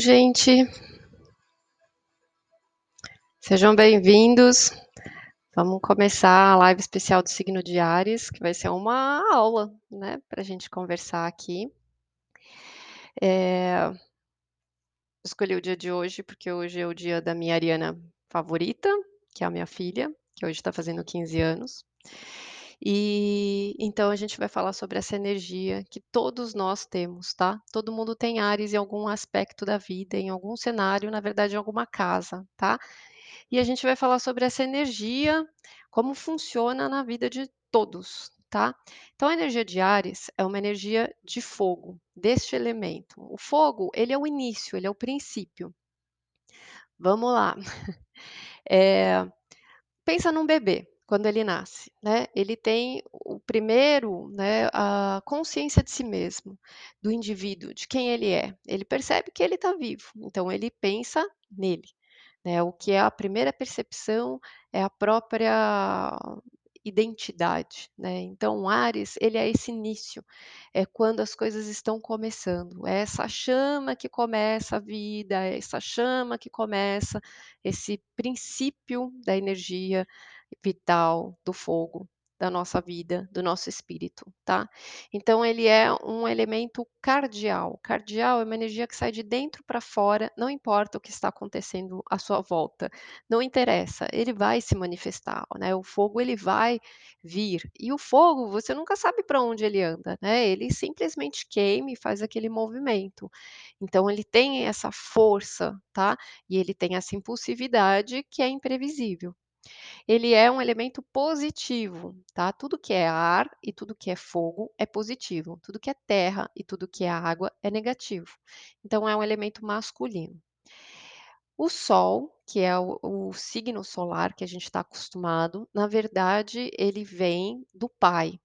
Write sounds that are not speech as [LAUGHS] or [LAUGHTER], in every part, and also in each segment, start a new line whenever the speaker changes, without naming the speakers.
gente? Sejam bem-vindos. Vamos começar a live especial do signo de Ares, que vai ser uma aula, né, para a gente conversar aqui. É... Escolhi o dia de hoje porque hoje é o dia da minha Ariana favorita, que é a minha filha, que hoje está fazendo 15 anos. E então a gente vai falar sobre essa energia que todos nós temos, tá? Todo mundo tem Ares em algum aspecto da vida, em algum cenário, na verdade, em alguma casa, tá? E a gente vai falar sobre essa energia, como funciona na vida de todos, tá? Então a energia de Ares é uma energia de fogo, deste elemento. O fogo, ele é o início, ele é o princípio. Vamos lá. [LAUGHS] É, pensa num bebê quando ele nasce, né? Ele tem o primeiro, né, a consciência de si mesmo, do indivíduo, de quem ele é. Ele percebe que ele está vivo, então ele pensa nele, né? O que é a primeira percepção é a própria identidade, né? Então, Ares, ele é esse início, é quando as coisas estão começando, é essa chama que começa a vida, é essa chama que começa esse princípio da energia vital do fogo da nossa vida, do nosso espírito, tá? Então ele é um elemento cardial. Cardial é uma energia que sai de dentro para fora, não importa o que está acontecendo à sua volta, não interessa, ele vai se manifestar, né? O fogo ele vai vir. E o fogo, você nunca sabe para onde ele anda, né? Ele simplesmente queima e faz aquele movimento. Então ele tem essa força, tá? E ele tem essa impulsividade que é imprevisível ele é um elemento positivo, tá? Tudo que é ar e tudo que é fogo é positivo, tudo que é terra e tudo que é água é negativo. Então é um elemento masculino. O Sol, que é o, o signo solar que a gente está acostumado, na verdade, ele vem do pai.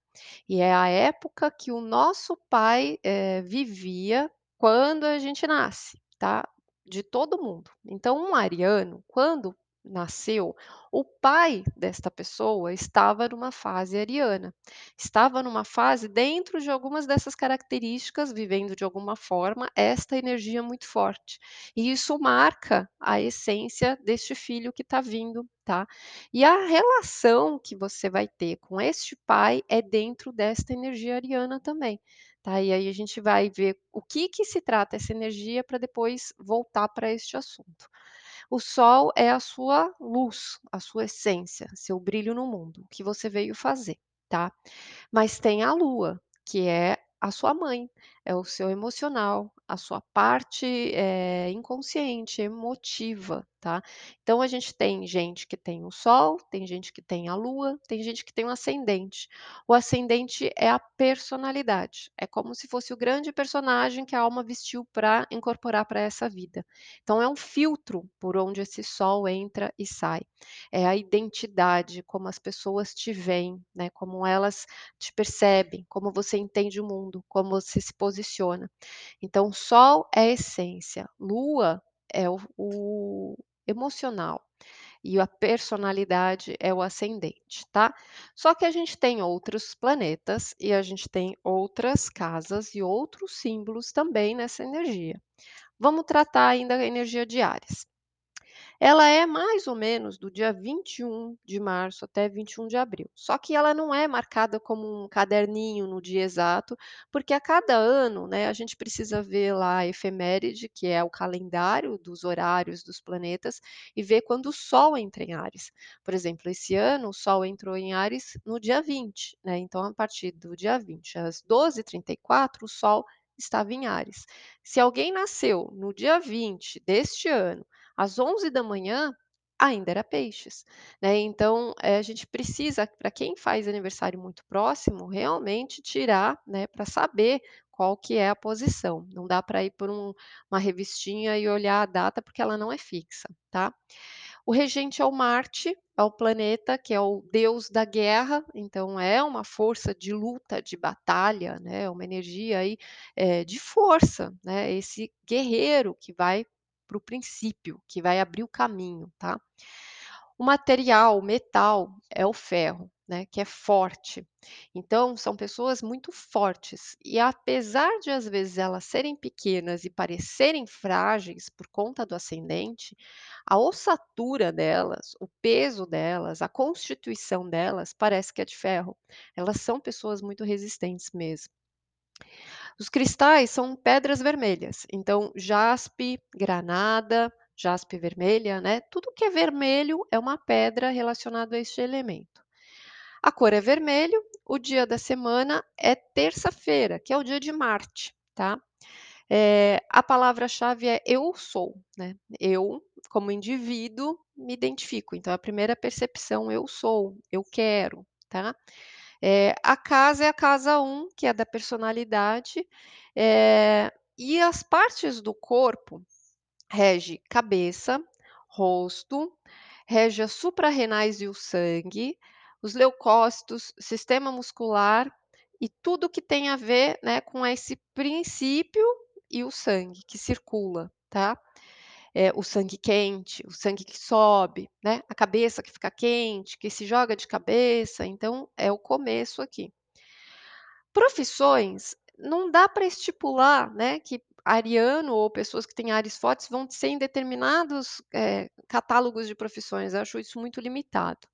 E é a época que o nosso pai é, vivia quando a gente nasce, tá? De todo mundo. Então, um ariano, quando nasceu, o pai desta pessoa estava numa fase ariana, estava numa fase dentro de algumas dessas características, vivendo de alguma forma esta energia muito forte. E isso marca a essência deste filho que está vindo, tá? E a relação que você vai ter com este pai é dentro desta energia ariana também. Tá, e aí a gente vai ver o que, que se trata essa energia para depois voltar para este assunto. O sol é a sua luz, a sua essência, seu brilho no mundo, o que você veio fazer, tá? Mas tem a lua, que é a sua mãe, é o seu emocional, a sua parte é, inconsciente, emotiva, tá? Então a gente tem gente que tem o Sol, tem gente que tem a Lua, tem gente que tem o ascendente. O ascendente é a personalidade, é como se fosse o grande personagem que a alma vestiu para incorporar para essa vida. Então é um filtro por onde esse Sol entra e sai. É a identidade, como as pessoas te veem, né? Como elas te percebem, como você entende o mundo, como você se posiciona. Então, Sol é essência, Lua é o, o emocional e a personalidade é o ascendente, tá? Só que a gente tem outros planetas e a gente tem outras casas e outros símbolos também nessa energia. Vamos tratar ainda a energia de Ares. Ela é mais ou menos do dia 21 de março até 21 de abril. Só que ela não é marcada como um caderninho no dia exato, porque a cada ano, né, a gente precisa ver lá a efeméride, que é o calendário dos horários dos planetas, e ver quando o Sol entra em Ares. Por exemplo, esse ano o Sol entrou em Ares no dia 20, né? Então, a partir do dia 20 às 12h34, o Sol estava em Ares. Se alguém nasceu no dia 20 deste ano, às 11 da manhã ainda era peixes, né? Então, eh, a gente precisa, para quem faz aniversário muito próximo, realmente tirar, né, para saber qual que é a posição. Não dá para ir por um, uma revistinha e olhar a data porque ela não é fixa, tá? O regente é o Marte, é o planeta que é o deus da guerra, então é uma força de luta, de batalha, né? É uma energia aí é, de força, né? Esse guerreiro que vai para o princípio, que vai abrir o caminho, tá? O material, o metal, é o ferro. né, que é forte. Então, são pessoas muito fortes e apesar de às vezes elas serem pequenas e parecerem frágeis por conta do ascendente, a ossatura delas, o peso delas, a constituição delas parece que é de ferro. Elas são pessoas muito resistentes mesmo. Os cristais são pedras vermelhas, então jaspe, granada, jaspe vermelha, né, tudo que é vermelho é uma pedra relacionada a este elemento. A cor é vermelho, o dia da semana é terça-feira, que é o dia de Marte, tá. Eh, a palavra-chave é "eu sou", né, eu, como indivíduo, me identifico, então a primeira percepção "eu sou", "eu quero", tá. Eh, a casa é a casa 1, que é da personalidade, eh, e as partes do corpo rege cabeça, rosto, rege as suprarrenais e o sangue, os leucócitos, sistema muscular e tudo que tem a ver, né, com esse princípio e o sangue que circula, tá. Eh, o sangue quente, o sangue que sobe, né, a cabeça que fica quente, que se joga de cabeça, então é o começo aqui. Profissões, não dá para estipular, né, que ariano ou pessoas que têm ares fortes vão ser em determinados, eh, catálogos de profissões, eu acho isso muito limitado.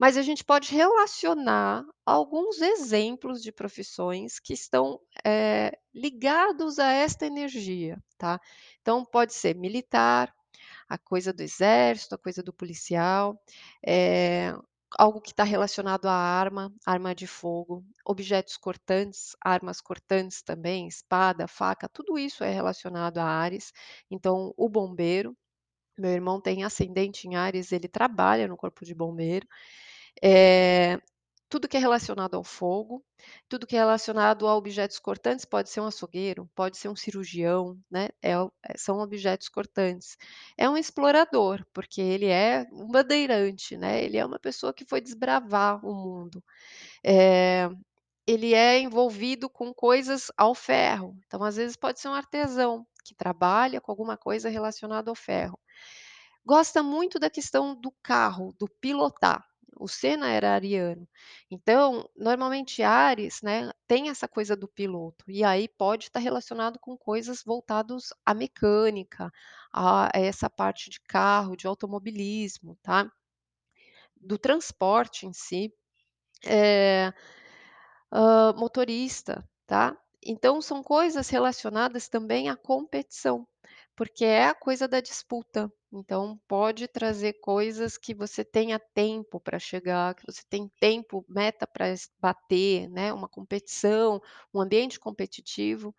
Mas a gente pode relacionar alguns exemplos de profissões que estão, eh, ligados a esta energia, tá. Então pode ser militar, a coisa do exército, a coisa do policial, eh, algo que está relacionado à arma, arma de fogo, objetos cortantes, armas cortantes também, espada, faca, tudo isso é relacionado a Áries, então o bombeiro, meu irmão tem ascendente em Áries, ele trabalha no corpo de bombeiro, eh, tudo que é relacionado ao fogo, tudo que é relacionado a objetos cortantes, pode ser um açougueiro, pode ser um cirurgião, né, é o são objetos cortantes. É um explorador, porque ele é um bandeirante, né, ele é uma pessoa que foi desbravar o mundo. Eh, ele é envolvido com coisas ao ferro, então às vezes pode ser um artesão, que trabalha com alguma coisa relacionada ao ferro. Gosta muito da questão do carro, do pilotar, o Senna era ariano, então normalmente Áries, né, tem essa coisa do piloto, e aí pode estar relacionado com coisas voltados à mecânica, a essa parte de carro, de automobilismo, tá. Do transporte em si, eh, hã, motorista, tá. Então são coisas relacionadas também à competição, porque é a coisa da disputa, então pode trazer coisas que você tenha tempo para chegar, que você tem tempo, meta para bater, né, uma competição, um ambiente competitivo,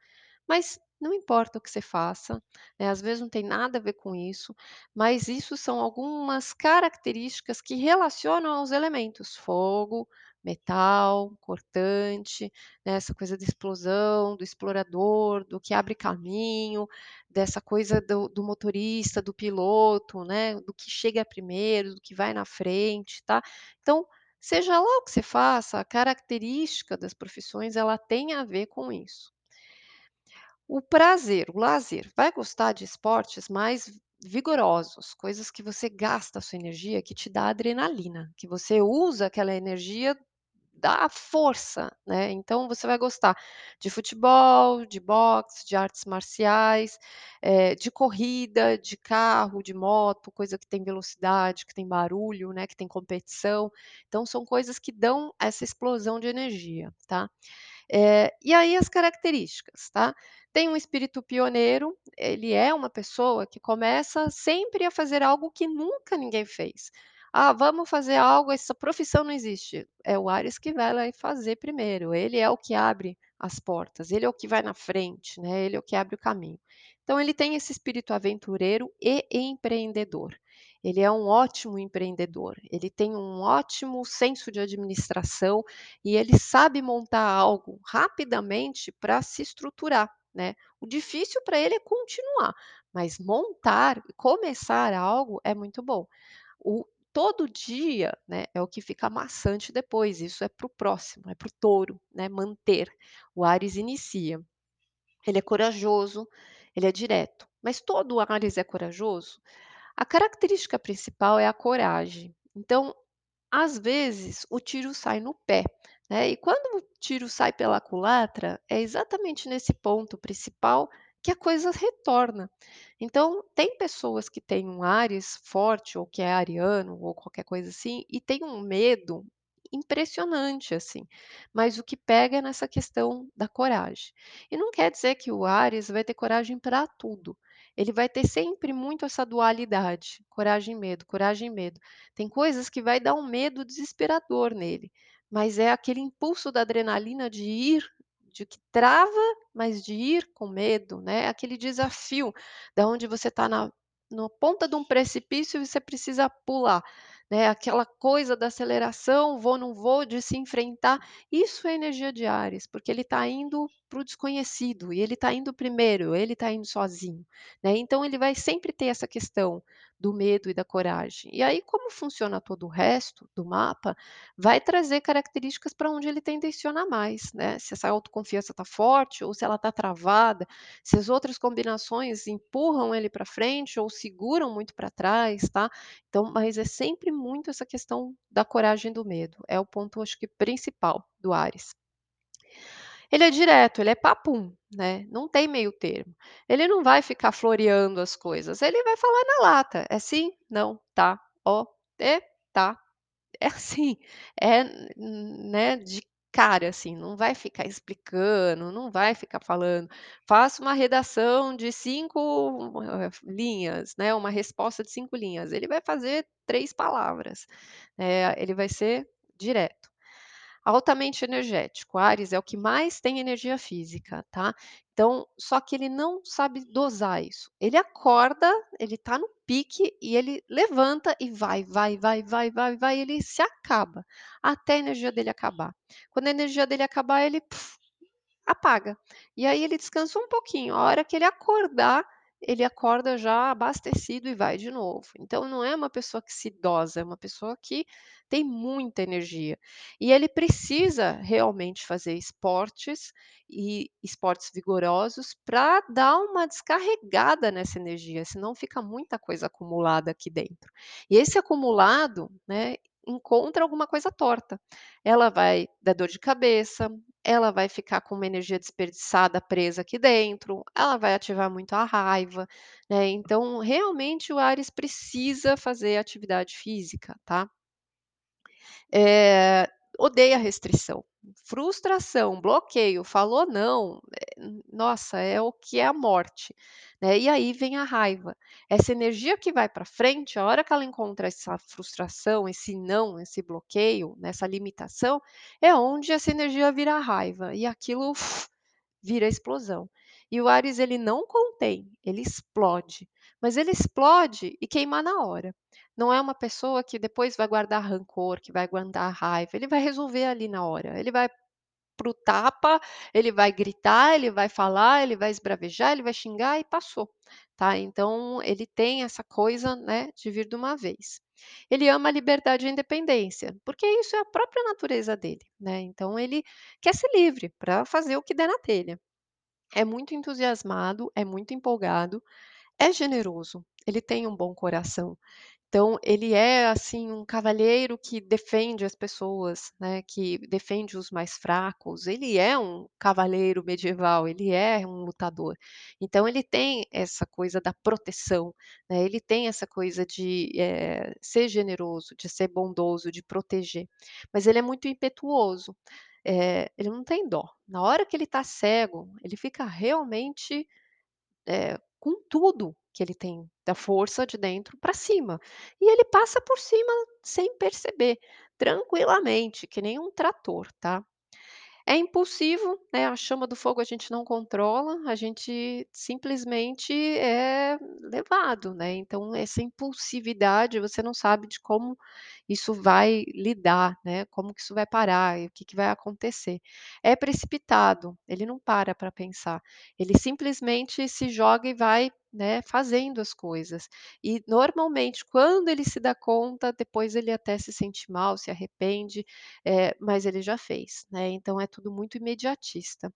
mas não importa o que você faça, né, às vezes não tem nada a ver com isso, mas isso são algumas características que relacionam aos elementos, fogo, metal, cortante, né, essa coisa da explosão, do explorador, do que abre caminho, dessa coisa do do motorista, do piloto, né, do que chega primeiro, do que vai na frente, tá. Então, seja lá o que você faça, a característica das profissões, ela tem a ver com isso. O prazer, o lazer, vai gostar de esportes mais vigorosos, coisas que você gasta a sua energia, que te dá adrenalina, que você usa aquela energia, dá força, né, então você vai gostar de futebol, de boxe, de artes marciais, eh, de corrida, de carro, de moto, coisa que tem velocidade, que tem barulho, né, que tem competição, então são coisas que dão essa explosão de energia, tá. Eh, e aí as características, tá. Tem um espírito pioneiro, ele é uma pessoa que começa sempre a fazer algo que nunca ninguém fez. "Ah, vamos fazer algo, essa profissão não existe", é o Áries que vai lá e fazer primeiro, ele é o que abre as portas, ele é o que vai na frente, né, ele é o que abre o caminho. Então ele tem esse espírito aventureiro e empreendedor, ele é um ótimo empreendedor, ele tem um ótimo senso de administração e ele sabe montar algo rapidamente para se estruturar, né. O difícil para ele é continuar, mas montar, começar algo é muito bom. O todo dia, né, é o que fica maçante depois, isso é para o próximo, é para o touro, né, manter. O Áries inicia. Ele é corajoso, ele é direto, mas todo Áries é corajoso? A característica principal é a coragem, então Às vezes, o tiro sai no pé, né, e quando o tiro sai pela culatra, é exatamente nesse ponto principal que a coisa retorna. Então, tem pessoas que têm um Áries forte ou que é ariano ou qualquer coisa assim, e tem um medo impressionante, assim, mas o que pega é nessa questão da coragem. E não quer dizer que o Áries vai ter coragem para tudo. Ele vai ter sempre muito essa dualidade, coragem e medo, coragem e medo. Tem coisas que vai dar um medo desesperador nele, mas é aquele impulso da adrenalina de ir, de que trava, mas de ir com medo, né, aquele desafio da onde você está na na ponta de um precipício e você precisa pular, né, aquela coisa da aceleração, vou, não vou, de se enfrentar, isso é energia de Áries, porque ele está indo para o desconhecido e ele está indo primeiro, ele está indo sozinho, né, então ele vai sempre ter essa questão do medo e da coragem. E aí, como funciona todo o resto do mapa, vai trazer características para onde ele tendenciona mais, né? Se essa autoconfiança está forte ou se ela está travada, se as outras combinações empurram ele para frente ou seguram muito para trás, tá? Então, mas é sempre muito essa questão da coragem e do medo. É o ponto, acho que principal do Áries. Ele é direto, ele é papum, né, não tem meio termo. Ele não vai ficar floreando as coisas, ele vai falar na lata, é sim, não, tá, ó, é, tá. É [LAUGHS] assim, é, né, de cara, assim, não vai ficar explicando, não vai ficar falando. Faça uma redação de 5 eh, linhas, né, uma resposta de 5 linhas, ele vai fazer 3 palavras, eh, ele vai ser direto. Altamente energético, Áries é o que mais tem energia física, tá. Então, só que ele não sabe dosar isso. Ele acorda, ele tá no pique e ele levanta e vai, vai, vai, vai, vai, vai, ele se acaba, até a energia dele acabar. Quando a energia dele acabar, ele apaga. E aí ele descansa um pouquinho, a hora que ele acordar, ele acorda já abastecido e vai de novo. Então não é uma pessoa que se dosa, é uma pessoa que tem muita energia. E ele precisa realmente fazer esportes e esportes vigorosos para dar uma descarregada nessa energia, senão fica muita coisa acumulada aqui dentro. E esse acumulado, né, encontra alguma coisa torta. Ela vai dar dor de cabeça, ela vai ficar com uma energia desperdiçada presa aqui dentro, ela vai ativar muito a raiva, né, então realmente o Áries precisa fazer atividade física, tá. Eh, odeia restrição, frustração, bloqueio, falou não, eh, nossa, é o que é a morte, né, e aí vem a raiva. Essa energia que vai para frente, a hora que ela encontra essa frustração, esse não, esse bloqueio, nessa limitação, é onde essa energia vira raiva e aquilo vira explosão. E o Áries ele não contém, ele explode, mas ele explode e queima na hora. Não é uma pessoa que depois vai guardar rancor, que vai guardar raiva, ele vai resolver ali na hora, ele vai para o tapa, ele vai gritar, ele vai falar, ele vai esbravejar, ele vai xingar e passou, tá. Então ele tem essa coisa, né, de vir de uma vez. Ele ama a liberdade e a independência, porque isso é a própria natureza dele, né, então ele quer ser livre para fazer o que der na telha. É muito entusiasmado, é muito empolgado, é generoso, ele tem um bom coração. Então ele é, assim, um cavalheiro que defende as pessoas, né, que defende os mais fracos, ele é um cavaleiro medieval, ele é um lutador. Então ele tem essa coisa da proteção, né, ele tem essa coisa de, eh, ser generoso, de ser bondoso, de proteger, mas ele é muito impetuoso, eh, ele não tem dó. Na hora que ele está cego, ele fica realmente, eh, com tudo que ele tem da força de dentro para cima, e ele passa por cima sem perceber, tranquilamente, que nem um trator, tá. É impulsivo, né, a chama do fogo a gente não controla, a gente simplesmente é levado, né, então essa impulsividade você não sabe de como isso vai lidar, né, como que isso vai parar o que que vai acontecer. É precipitado, ele não para para pensar, ele simplesmente se joga e vai, né, fazendo as coisas. E normalmente quando ele se dá conta, depois ele até se sente mal, se arrepende, eh, mas ele já fez, né, então é tudo muito imediatista.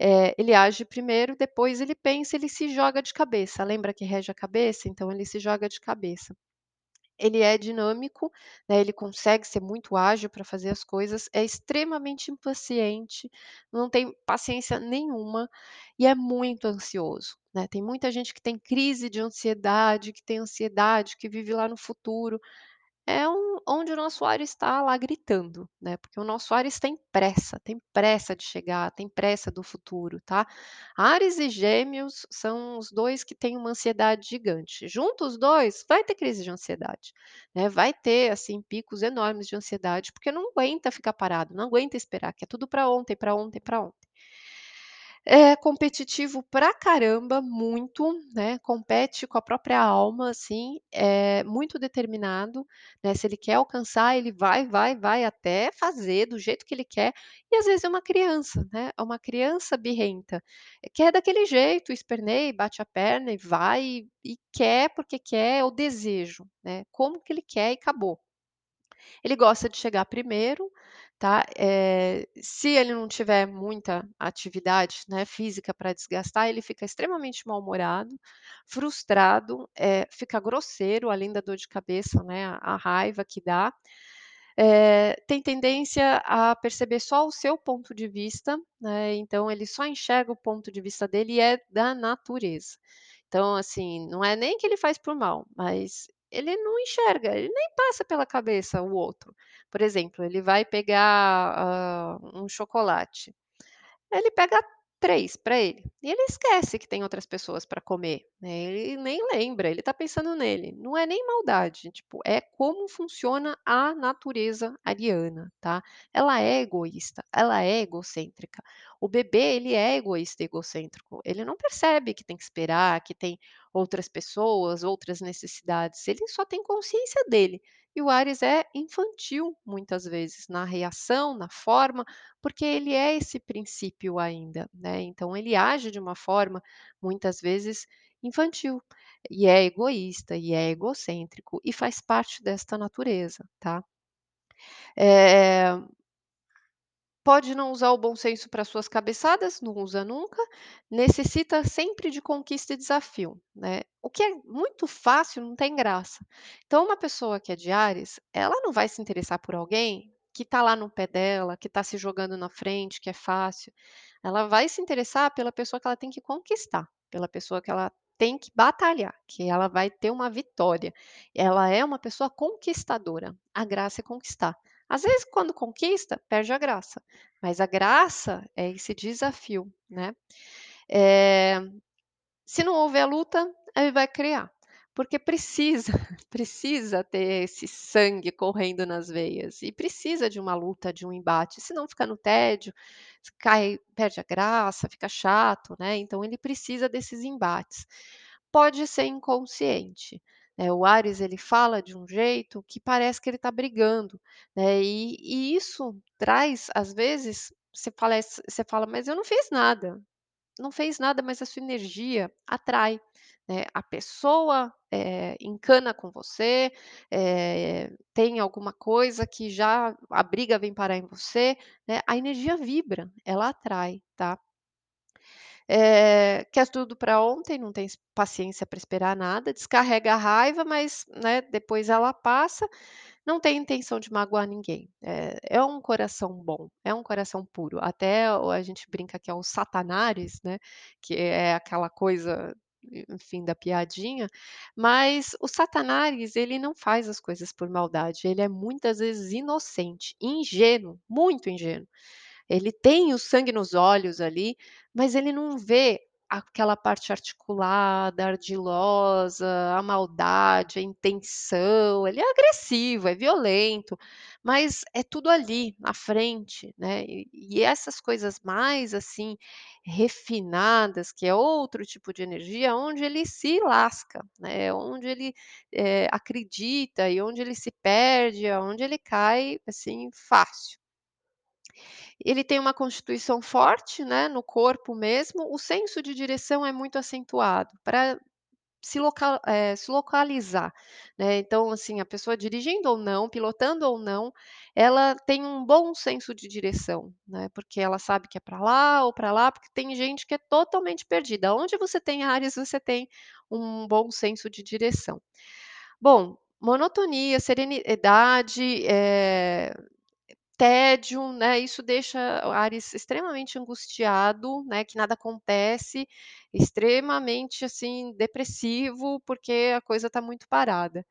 Eh, ele age primeiro, depois ele pensa, ele se joga de cabeça, lembra que rege a cabeça? Então ele se joga de cabeça. Ele é dinâmico, né, ele consegue ser muito ágil para fazer as coisas, é extremamente impaciente, não tem paciência nenhuma e é muito ansioso, né. Tem muita gente que tem crise de ansiedade, que tem ansiedade, que vive lá no futuro. É um onde o nosso Ares está lá gritando, né, porque o nosso Ares tem pressa, tem pressa de chegar, tem pressa do futuro, tá. Ares e Gêmeos são os 2 que têm uma ansiedade gigante. Junta os 2, vai ter crise de ansiedade, né, vai ter, assim, picos enormes de ansiedade, porque não aguenta ficar parado, não aguenta esperar, quer tudo para ontem, para ontem, para ontem. É competitivo pra caramba, muito, né, compete com a própria alma, assim, é muito determinado, né, se ele quer alcançar, ele vai, vai, vai até fazer do jeito que ele quer, e às vezes é uma criança, né, é uma criança birrenta, quer daquele jeito, esperneia e bate a perna e vai e quer porque quer, é o desejo, né, como que ele quer e acabou. Ele gosta de chegar primeiro, tá, eh, se ele não tiver muita atividade, né, física para desgastar, ele fica extremamente mal-humorado, frustrado, eh, fica grosseiro, além da dor de cabeça, né, a a raiva que dá. Eh, tem tendência a perceber só o seu ponto de vista, né, então ele só enxerga o ponto de vista dele e é da natureza. Então, assim, não é nem que ele faz por mal, mas ele não enxerga, ele nem passa pela cabeça o outro. Por exemplo, ele vai pegar, hã, um chocolate, ele pega 3 para ele, e ele esquece que tem outras pessoas para comer, né, ele nem lembra, ele está pensando nele, não é nem maldade, tipo, é como funciona a natureza ariana, tá. Ela é egoísta, ela é egocêntrica. O bebê, ele é egoísta e egocêntrico, ele não percebe que tem que esperar, que tem outras pessoas, outras necessidades, ele só tem consciência dele. E o Ares é infantil, muitas vezes, na reação, na forma, porque ele é esse princípio ainda, né, então ele age de uma forma, muitas vezes, infantil, e é egoísta, e é egocêntrico, e faz parte desta natureza, tá. Eh Pode não usar o bom senso para suas cabeçadas, não usa nunca, necessita sempre de conquista e desafio, né. O que é muito fácil não tem graça. Então uma pessoa que é de Áries, ela não vai se interessar por alguém que está lá no pé dela, que está se jogando na frente, que é fácil. Ela vai se interessar pela pessoa que ela tem que conquistar, pela pessoa que ela tem que batalhar, que ela vai ter uma vitória. Ela é uma pessoa conquistadora, a graça é conquistar. Às vezes, quando conquista, perde a graça, mas a graça é esse desafio, né. Eh, se não houver luta, ele vai criar, porque precisa, [LAUGHS] precisa ter esse sangue correndo nas veias. E precisa de uma luta, de um embate, senão fica no tédio, cai perde a graça, fica chato, né, então ele precisa desses embates. Pode ser inconsciente, né, o Áries ele fala de um jeito que parece que ele está brigando, né, e e isso traz, às vezes, você falece você fala: "Mas eu não fiz nada". Não fez nada, mas a sua energia atrai, né, a pessoa, eh, encana com você, eh, tem alguma coisa que já a briga vem parar em você, né, a energia vibra, ela atrai, tá. Eh, quer tudo para ontem, não tem paciência para esperar nada, descarrega a raiva, mas, né, depois ela passa, não tem intenção de magoar ninguém. É é um coração bom, é um coração puro. Até a gente brinca que é o Satanares, né, que é aquela coisa, enfim, da piadinha, mas o Satanares, ele não faz as coisas por maldade, ele é muitas vezes inocente, ingênuo, muito ingênuo. Ele tem o sangue nos olhos ali, mas ele não vê aquela parte articulada, ardilosa, a maldade, a intenção, ele é agressivo, é violento, mas é tudo ali, na frente, né, e e essas coisas mais, assim, refinadas, que é outro tipo de energia, onde ele se lasca, né, onde ele, eh, acredita e onde ele se perde, aonde ele cai, assim, fácil. Ele tem uma constituição forte, né, no corpo mesmo, o senso de direção é muito acentuado, para se local eh, se localizar, né, então, assim, a pessoa dirigindo ou não, pilotando ou não, ela tem um bom senso de direção, né, porque ela sabe que é para lá ou para lá, porque tem gente que é totalmente perdida. Onde você tem Áries, você tem um bom senso de direção. Bom, Monotonia, serenidade, eh, tédio, né, isso deixa o Áries extremamente angustiado, né, que nada acontece, extremamente, assim, depressivo, porque a coisa está muito parada.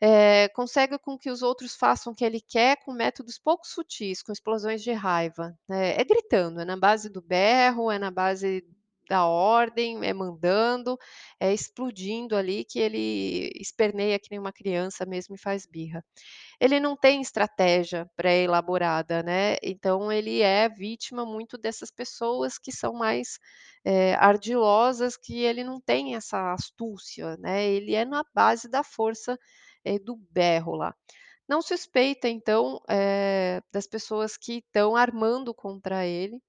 Eh, consegue com que os outros façam o que ele quer com métodos pouco sutis, com explosões de raiva, né, é gritando, é na base do berro, é na base da ordem, é mandando, é explodindo ali que ele esperneia que nem uma criança mesmo e faz birra. Ele não tem estratégia pré-elaborada, né, então ele é vítima muito dessas pessoas que são mais, eh, ardilosas, que ele não tem essa astúcia, né, ele é na base da força, eh, do berro lá. Não suspeita então, eh, das pessoas que estão armando contra ele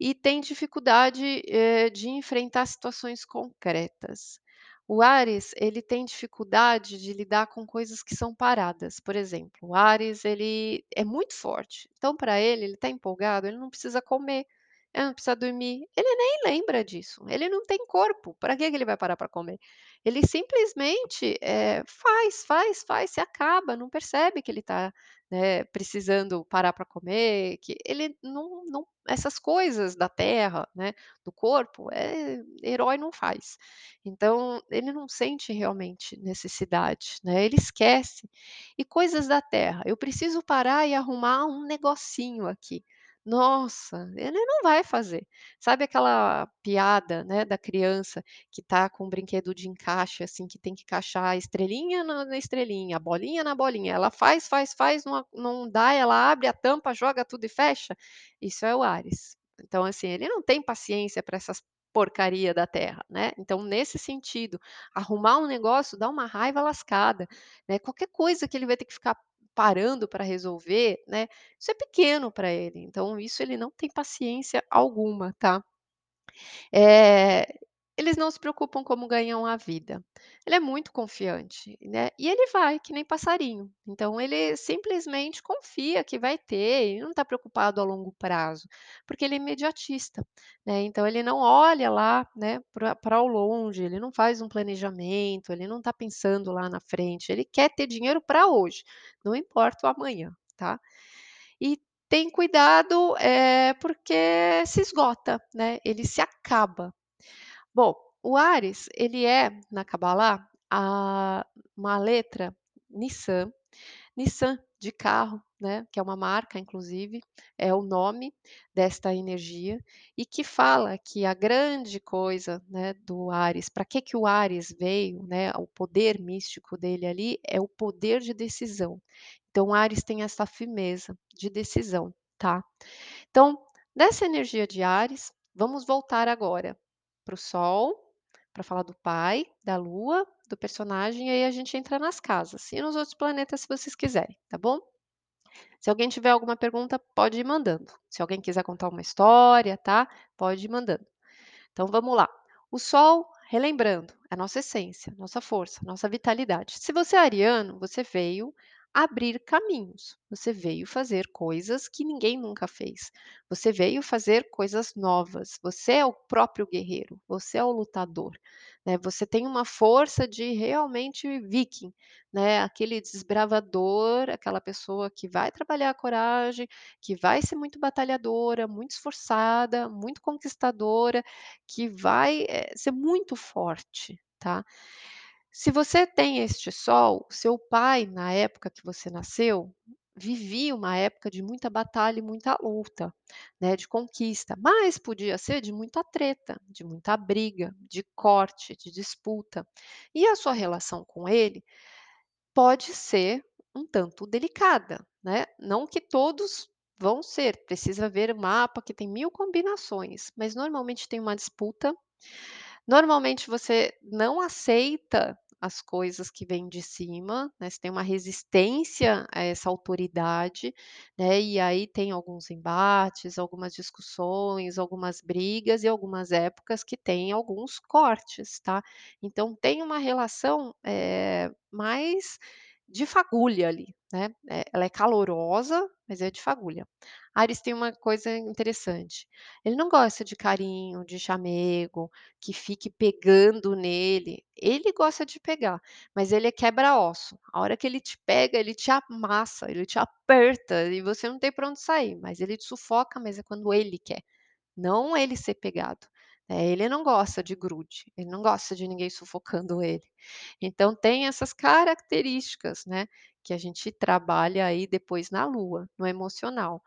e tem dificuldade, eh, de enfrentar situações concretas. O Áries, ele tem dificuldade de lidar com coisas que são paradas, por exemplo, o Áries ele é muito forte, então para ele, ele está empolgado, ele não precisa comer, ele não precisa dormir, ele nem lembra disso, ele não tem corpo, para que ele vai parar para comer? Ele simplesmente, eh, faz, faz, faz, se acaba, não percebe que ele está, né, precisando parar para comer, que ele não não essas coisas da terra, né, do corpo, eh, herói não faz. Então, ele não sente realmente necessidade, né, ele esquece. E coisas da terra, eu preciso parar e arrumar um negocinho aqui. Nossa, ele não vai fazer. Sabe aquela piada, né, da criança que está com um brinquedo de encaixe, assim, que tem que encaixar a estrelinha na na estrelinha, a bolinha na bolinha, ela faz, faz, faz, não não dá, ela abre a tampa, joga tudo e fecha? Isso é o Áries. Então, assim, ele não tem paciência para essas porcaria da terra, né. Então, nesse sentido, arrumar um negócio dá uma raiva lascada, né, qualquer coisa que ele vai ter que ficar parando para resolver, né, isso é pequeno para ele, então isso ele não tem paciência alguma, tá. Eh, eles não se preocupam como ganham a vida. Ele é muito confiante, né, e ele vai que nem passarinho, então ele simplesmente confia que vai ter, ele não está preocupado a longo prazo, porque ele é imediatista, né, então ele não olha lá, né, pra ao longe, ele não faz um planejamento, ele não está pensando lá na frente, ele quer ter dinheiro para hoje, não importa o amanhã, tá. E tem cuidado, eh, porque se esgota, né, ele se acaba. Bom, o Áries, ele é, na Cábala, a uma letra Nissan, Nissan de carro, né, que é uma marca inclusive, é o nome desta energia, e que fala que a grande coisa, né, do Áries, para que que o Áries veio, né, o poder místico dele ali, é o poder de decisão. Então o Áries tem essa firmeza de decisão, tá. Então, dessa energia de Áries, vamos voltar agora para o Sol, para falar do pai, da Lua, do personagem, e aí a gente entra nas casas, e nos outros planetas se vocês quiserem, tá bom? Se alguém tiver alguma pergunta, pode ir mandando. Se alguém quiser contar uma história, tá, pode ir mandando. Então vamos lá. O Sol, relembrando, é a nossa essência, nossa força, nossa vitalidade. Se você é ariano, você veio abrir caminhos, você veio fazer coisas que ninguém nunca fez, você veio fazer coisas novas, você é o próprio guerreiro, você é o lutador, né, você tem uma força de realmente víquim, né, aquele desbravador, aquela pessoa que vai trabalhar a coragem, que vai ser muito batalhadora, muito esforçada, muito conquistadora, que vai, eh, ser muito forte, tá. Se você tem este Sol, seu pai, na época que você nasceu, vivia uma época de muita batalha e muita luta, né, de conquista, mas podia ser de muita treta, de muita briga, de corte, de disputa. E a sua relação com ele pode ser um tanto delicada, né, não que todos vão ser, precisa ver o mapa que tem 1000 combinações, mas normalmente tem uma disputa, normalmente você não aceita as coisas que vêm de cima, né, você tem uma resistência a essa autoridade, né, e aí tem alguns embates, algumas discussões, algumas brigas e algumas épocas que tem alguns cortes, tá. Então tem uma relação, eh, mais de fagulha ali, né, eh, ela é calorosa, mas é de fagulha. Áries tem uma coisa interessante, ele não gosta de carinho, de chamego, que fique pegando nele, ele gosta de pegar, mas ele é quebra-osso, a hora que ele te pega, ele te amassa, ele te aperta e você não tem pra onde sair, mas ele te sufoca, mas é quando ele quer, não ele ser pegado. Eh, ele não gosta de grude, ele não gosta de ninguém sufocando ele. Então tem essas características, né, que a gente trabalha aí depois na lua, no emocional.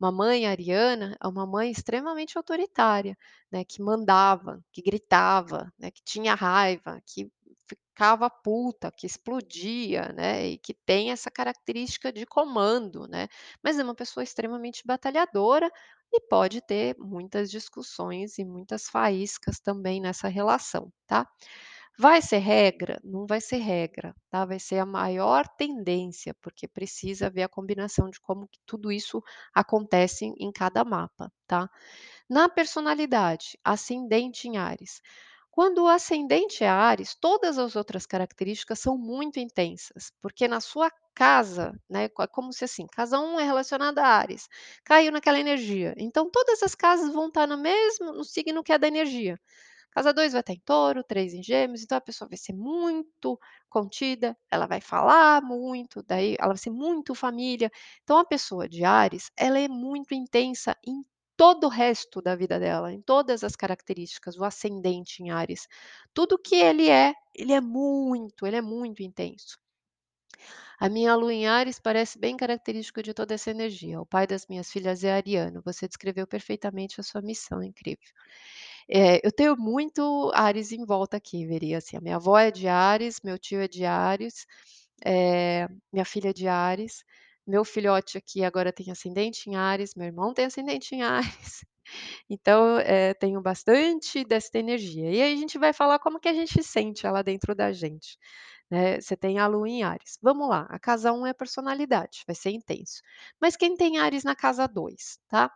Uma mãe ariana é uma mãe extremamente autoritária, né, que mandava, que gritava, né, que tinha raiva, que ficava puta, que explodia, né, e que tem essa característica de comando, né, mas é uma pessoa extremamente batalhadora e pode ter muitas discussões e muitas faíscas também nessa relação, tá. Vai ser regra? Não vai ser regra, tá, vai ser a maior tendência, porque precisa ver a combinação de como que tudo isso acontece em cada mapa, tá. Na personalidade, ascendente em Áries, quando o ascendente é Áries, todas as outras características são muito intensas, porque na sua casa, né, é como se assim, casa 1 é relacionada a Áries, caiu naquela energia, então todas as casas vão estar no mesmo no signo que é da energia. Casa 2 vai estar em Touro, 3 em Gêmeos, então a pessoa vai ser muito contida, ela vai falar muito, daí ela vai ser muito família. Então a pessoa de Áries, ela é muito intensa em todo o resto da vida dela, em todas as características, o ascendente em Áries. Tudo que ele é, ele é muito, ele é muito intenso. A minha lua em Áries parece bem característico de toda essa energia, o pai das minhas filhas é ariano, você descreveu perfeitamente a sua missão, incrível. Eh, eu tenho muito Áries em volta aqui, veria assim, a minha avó é de Áries, meu tio é de Áries, eh, minha filha é de Áries, meu filhote aqui agora tem ascendente em Áries, meu irmão tem ascendente em Áries, [LAUGHS] então, eh, tenho bastante desta energia. E aí a gente vai falar como que a gente sente ela dentro da gente, né, você tem a lua em Áries, vamos lá, a casa 1 é a personalidade, vai ser intenso. Mas quem tem Áries na casa 2, tá.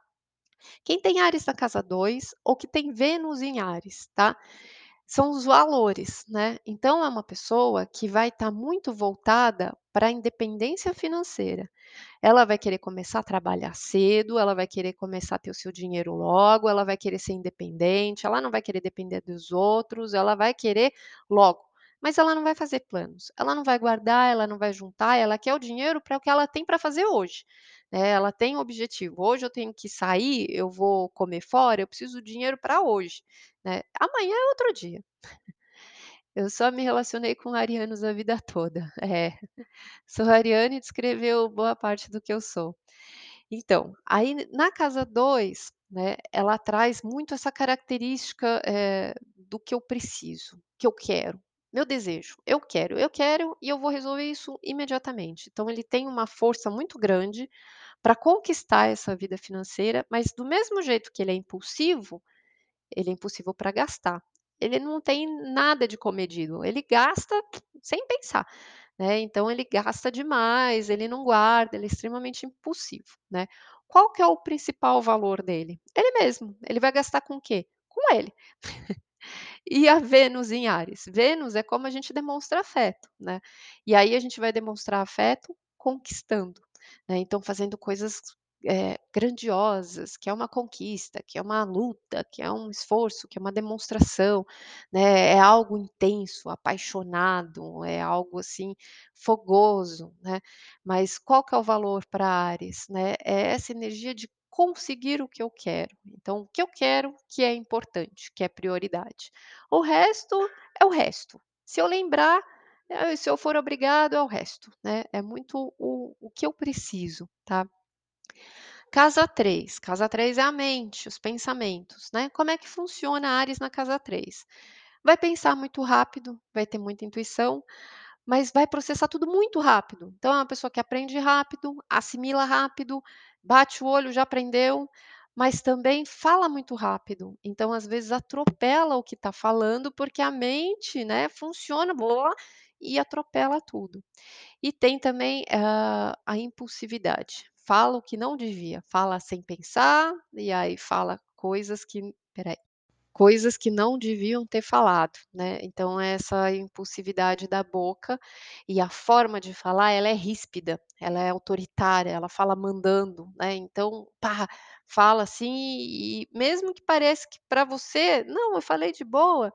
Quem tem Áries na casa 2 ou que tem Vênus em Áries, tá, são os valores, né, então é uma pessoa que vai estar muito voltada pra independência financeira. Ela vai querer começar a trabalhar cedo, ela vai querer começar a ter o seu dinheiro logo, ela vai querer ser independente, ela não vai querer depender dos outros, ela vai querer logo, mas ela não vai fazer planos, ela não vai guardar, ela não vai juntar, ela quer o dinheiro pra o que ela tem pra fazer hoje, né, ela tem um objetivo, hoje eu tenho que sair, eu vou comer fora, eu preciso do dinheiro pra hoje, né, amanhã é outro dia. Eu só me relacionei com arianos a vida toda, [LAUGHS] é, sou ariana e descreveu boa parte do que eu sou. Então, aí na casa 2, né, ela traz muito essa característica, eh, do que eu preciso, que eu quero, meu desejo, eu quero, eu quero e eu vou resolver isso imediatamente. Então ele tem uma força muito grande pra conquistar essa vida financeira, mas do mesmo jeito que ele é impulsivo, ele é impulsivo pra gastar. Ele não tem nada de comedido, ele gasta sem pensar, né, então ele gasta demais, ele não guarda, ele é extremamente impulsivo, né. Qual que é o principal valor dele? Ele mesmo, ele vai gastar com o quê? Com ele. E a Vênus em Áries? Vênus é como a gente demonstra afeto, né, e aí a gente vai demonstrar afeto conquistando, né, então fazendo coisas, eh, grandiosas, que é uma conquista, que é uma luta, que é um esforço, que é uma demonstração, né, é algo intenso, apaixonado, é algo assim fogoso, né. Mas qual que é o valor pra Áries, né, é essa energia de conseguir o que eu quero, então o que eu quero que é importante, que é prioridade. O resto é o resto, se eu lembrar, eh, se eu for obrigado é o resto, né, é muito o o que eu preciso, tá. Casa 3, casa 3 é a mente, os pensamentos, né, como é que funciona Áries na casa 3? Vai pensar muito rápido, vai ter muita intuição, mas vai processar tudo muito rápido, então é uma pessoa que aprende rápido, assimila rápido, bate o olho, já aprendeu, mas também fala muito rápido, então às vezes atropela o que tá falando, porque a mente, né, funciona e atropela tudo. E tem também, hã, a impulsividade, fala o que não devia, fala sem pensar, e aí fala coisas que espera aí. Coisas que não deviam ter falado, né. Então essa impulsividade da boca e a forma de falar, ela é ríspida, ela é autoritária, ela fala mandando, né, então, pá, fala assim e mesmo que pareça que para você: "Não, eu falei de boa",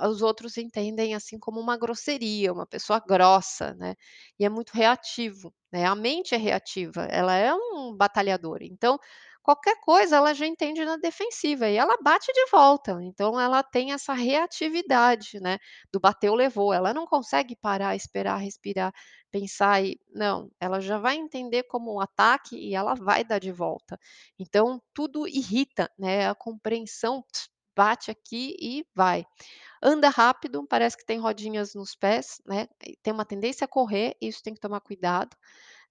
os outros entendem, assim, como uma grosseria, uma pessoa grossa, né, e é muito reativo, né, a mente é reativa, ela é um batalhador, então qualquer coisa ela já entende na defensiva e ela bate de volta, então ela tem essa reatividade, né, do bateu, levou, ela não consegue parar, esperar, respirar, pensar e não, ela já vai entender como um ataque e ela vai dar de volta. Então tudo irrita, né, a compreensão bate aqui e vai. Anda rápido, parece que tem rodinhas nos pés, né, tem uma tendência a correr, isso tem que tomar cuidado,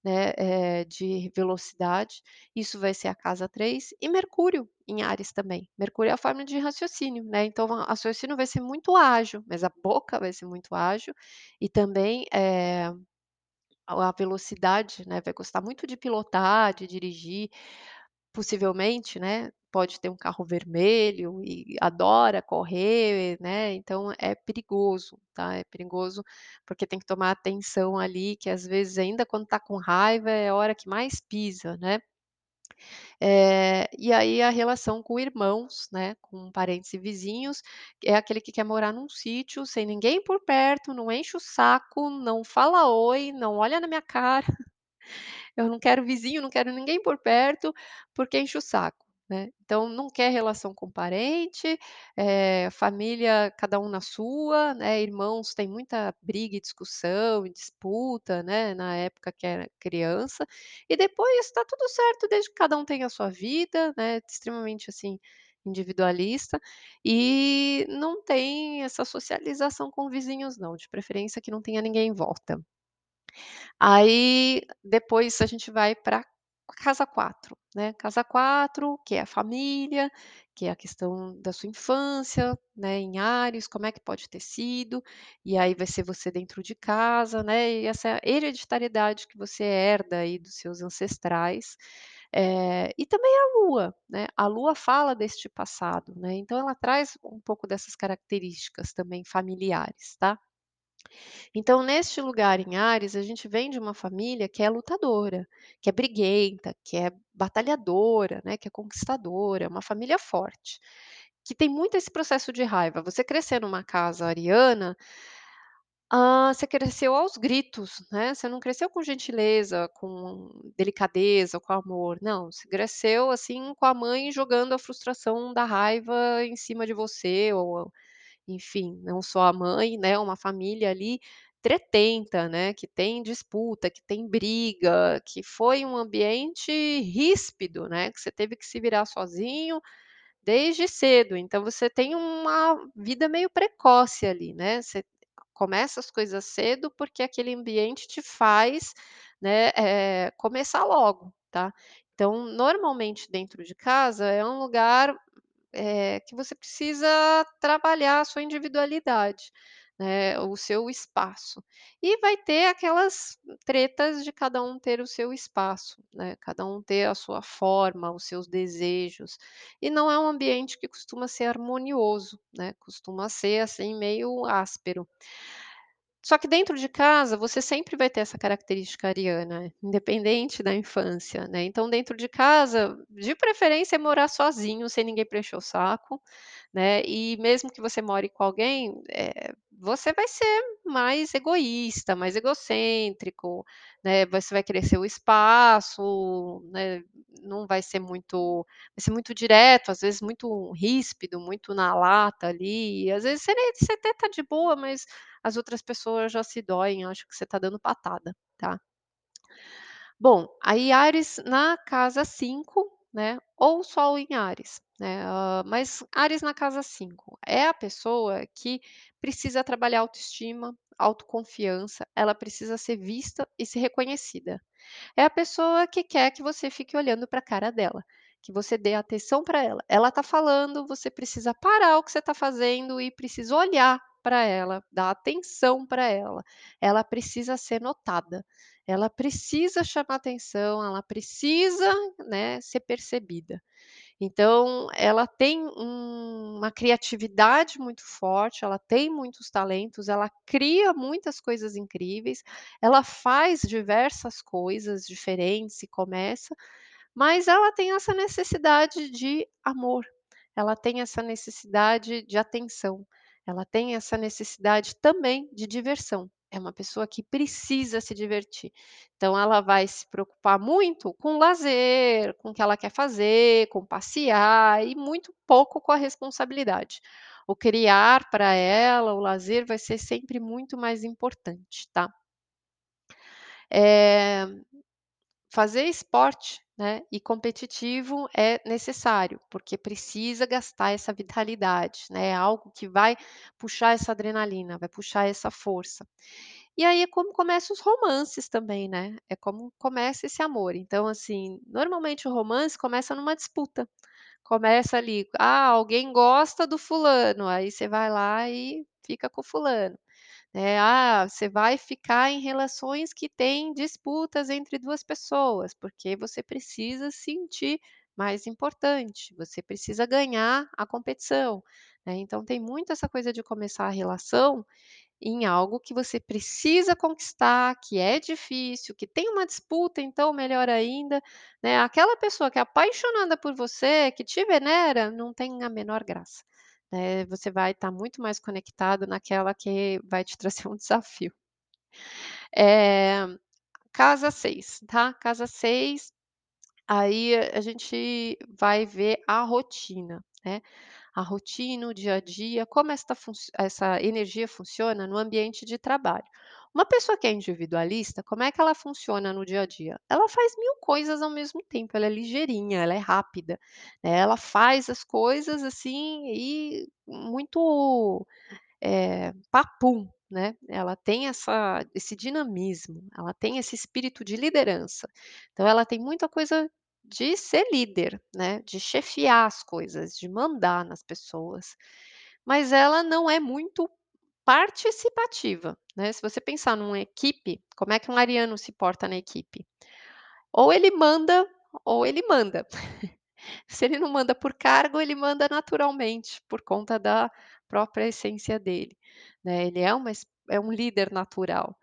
né, eh, de velocidade, isso vai ser a casa 3 e Mercúrio em Áries também. Mercúrio é a forma de raciocínio, né, então o raciocínio vai ser muito ágil, mas a boca vai ser muito ágil e também, eh, a velocidade, né, vai gostar muito de pilotar, de dirigir, Possivelmente, né, pode ter um carro vermelho e adora correr, né, então é perigoso, tá, é perigoso, porque tem que tomar atenção ali, que às vezes ainda quando está com raiva é a hora que mais pisa, né. Eh, e aí a relação com irmãos, né, com parentes e vizinhos, é aquele que quer morar num sítio sem ninguém por perto, não enche o saco, não fala oi, não olha na minha cara. Eu não quero vizinho, não quero ninguém por perto, porque enche o saco, né. Então não quer relação com parente, eh, família cada um na sua, né, irmãos tem muita briga e discussão e disputa, né, na época que era criança, e depois está tudo certo desde que cada um tenha a sua vida, né, extremamente, assim, individualista, e não tem essa socialização com vizinhos não, de preferência que não tenha ninguém em volta. Aí, depois a gente vai para casa 4, né, casa 4, que é a família, que é a questão da sua infância, né, em Áries, como é que pode ter sido, e aí vai ser você dentro de casa, né, e essa hereditariedade que você herda aí dos seus ancestrais. Eh, e também a Lua, né, a Lua fala deste passado, né, então ela traz um pouco dessas características também familiares, tá. Então, neste lugar em Áries, a gente vem de uma família que é lutadora, que é briguenta, que é batalhadora, né, que é conquistadora, é uma família forte, que tem muito esse processo de raiva. Você crescer numa casa ariana, ah, você cresceu aos gritos, né, você não cresceu com gentileza, com delicadeza, com amor, não, você cresceu, assim, com a mãe jogando a frustração da raiva em cima de você ou enfim, não só a mãe, né, uma família ali tretenta, né, que tem disputa, que tem briga, que foi um ambiente ríspido, né, que você teve que se virar sozinho desde cedo. Então você tem uma vida meio precoce ali, né, você começa as coisas cedo, porque aquele ambiente te faz, né, eh, começar logo, tá. Então, normalmente dentro de casa é um lugar eh, que você precisa trabalhar a sua individualidade, né, o seu espaço. E vai ter aquelas tretas de cada um ter o seu espaço, né, cada um ter a sua forma, os seus desejos. E não é um ambiente que costuma ser harmonioso, né, costuma ser, assim, meio áspero. Só que dentro de casa, você sempre vai ter essa característica ariana, independente da infância, né. Então dentro de casa, de preferência é morar sozinho, sem ninguém pra encher o saco, né, e mesmo que você more com alguém, eh, você vai ser mais egoísta, mais egocêntrico, né, você vai querer seu espaço, né, não vai ser muito vai ser muito direto, às vezes muito ríspido, muito na lata ali, às vezes você você até tá de boa, mas as outras pessoas já se doem, acham que você está dando patada, tá. Bom, aí Áries na casa 5, né, ou Sol em Áries, né, hã, mas Áries na casa 5 é a pessoa que precisa trabalhar autoestima, autoconfiança, ela precisa ser vista e ser reconhecida. É a pessoa que quer que você fique olhando para a cara dela, que você dê atenção para ela. Ela está falando, você precisa parar o que você está fazendo e precisa olhar para ela, dar atenção para ela. Ela precisa ser notada, ela precisa chamar atenção, ela precisa, né, ser percebida. Então, ela tem um uma criatividade muito forte, ela tem muitos talentos, ela cria muitas coisas incríveis, ela faz diversas coisas diferentes e começa, mas ela tem essa necessidade de amor, ela tem essa necessidade de atenção, ela tem essa necessidade também de diversão. É uma pessoa que precisa se divertir. Então ela vai se preocupar muito com o lazer, com o que ela quer fazer, com passear e muito pouco com a responsabilidade. O criar para ela, o lazer vai ser sempre muito mais importante, tá? Eh, fazer esporte, né, e competitivo é necessário, porque precisa gastar essa vitalidade, né, é algo que vai puxar essa adrenalina, vai puxar essa força. E aí é como começam os romances também, né, é como começa esse amor. Então, assim, normalmente o romance começa numa disputa, começa ali, ah, alguém gosta do fulano, aí você vai lá e fica com o fulano. É, ah, você vai ficar em relações que têm disputas entre 2 pessoas, porque você precisa sentir mais importante, você precisa ganhar a competição, né. Então tem muito essa coisa de começar a relação em algo que você precisa conquistar, que é difícil, que tem uma disputa, então melhor ainda, né. Aquela pessoa que é apaixonada por você, que te venera, não tem a menor graça, né. Você vai estar muito mais conectado naquela que vai te [LAUGHS] trazer um desafio. Eh, casa 6, tá. Casa 6, aí a gente vai ver a rotina, né. A rotina, o dia a dia, como essa energia funciona no ambiente de trabalho. Uma pessoa que é individualista, como é que ela funciona no dia a dia? Ela faz 1000 coisas ao mesmo tempo, ela é ligeirinha, ela é rápida, né, ela faz as coisas, assim, e muito, eh, papum, né. Ela tem essa esse dinamismo, ela tem esse espírito de liderança. Então ela tem muita coisa de ser líder, né, de chefiar as coisas, de mandar nas pessoas, mas ela não é muito participativa, né. Se você pensar numa equipe, como é que um ariano se porta na equipe? Ou ele manda, ou ele manda. [LAUGHS] Se ele não manda por cargo, ele manda naturalmente, por conta da própria essência dele, né. Ele é uma é um líder natural.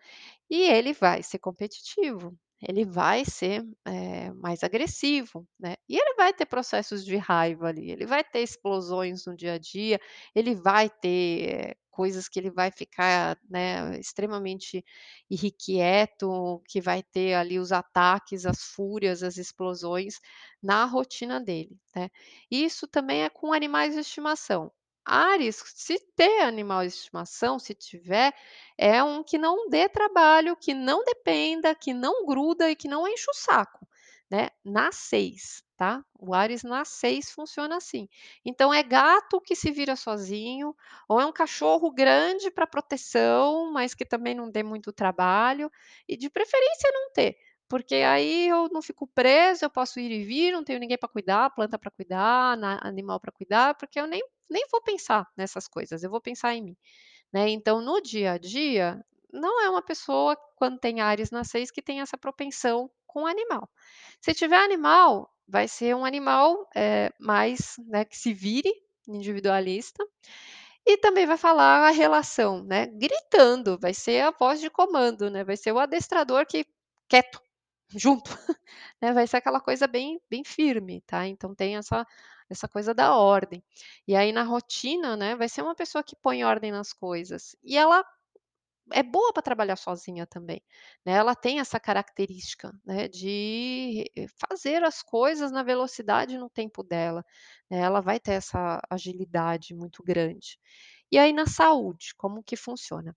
E ele vai ser competitivo, ele vai ser, eh, mais agressivo, né. E ele vai ter processos de raiva ali, ele vai ter explosões no dia a dia, ele vai ter coisas que ele vai ficar, né, extremamente irrequieto, que vai ter ali os ataques, as fúrias, as explosões na rotina dele, né. Isso também é com animais de estimação. Áries, se ter animal de estimação, se tiver, é um que não dê trabalho, que não dependa, que não gruda e que não enche o saco, né, na 6, tá. O Áries na 6 funciona assim. Então é gato que se vira sozinho, ou é um cachorro grande para proteção, mas que também não dê muito trabalho, e de preferência não ter, porque aí eu não fico preso, eu posso ir e vir, não tenho ninguém para cuidar, planta para cuidar, animal para cuidar, porque eu nem nem vou pensar nessas coisas, eu vou pensar em mim, né. Então no dia a dia, não é uma pessoa, quando tem Áries na 6, que tem essa propensão com animal. Se tiver animal, vai ser um animal, eh, mais, né, que se vire, individualista, e também vai falar a relação, né, gritando, vai ser a voz de comando, né, vai ser o adestrador que: "Quieto, [LAUGHS] junto", né, vai ser aquela coisa bem bem firme, tá. Então tem essa essa coisa da ordem. E aí na rotina, né, vai ser uma pessoa que põe ordem nas coisas, e ela é boa para trabalhar sozinha também, né, ela tem essa característica, né, de fazer as coisas na velocidade no tempo dela, né, ela vai ter essa agilidade muito grande. E aí na saúde, como que funciona?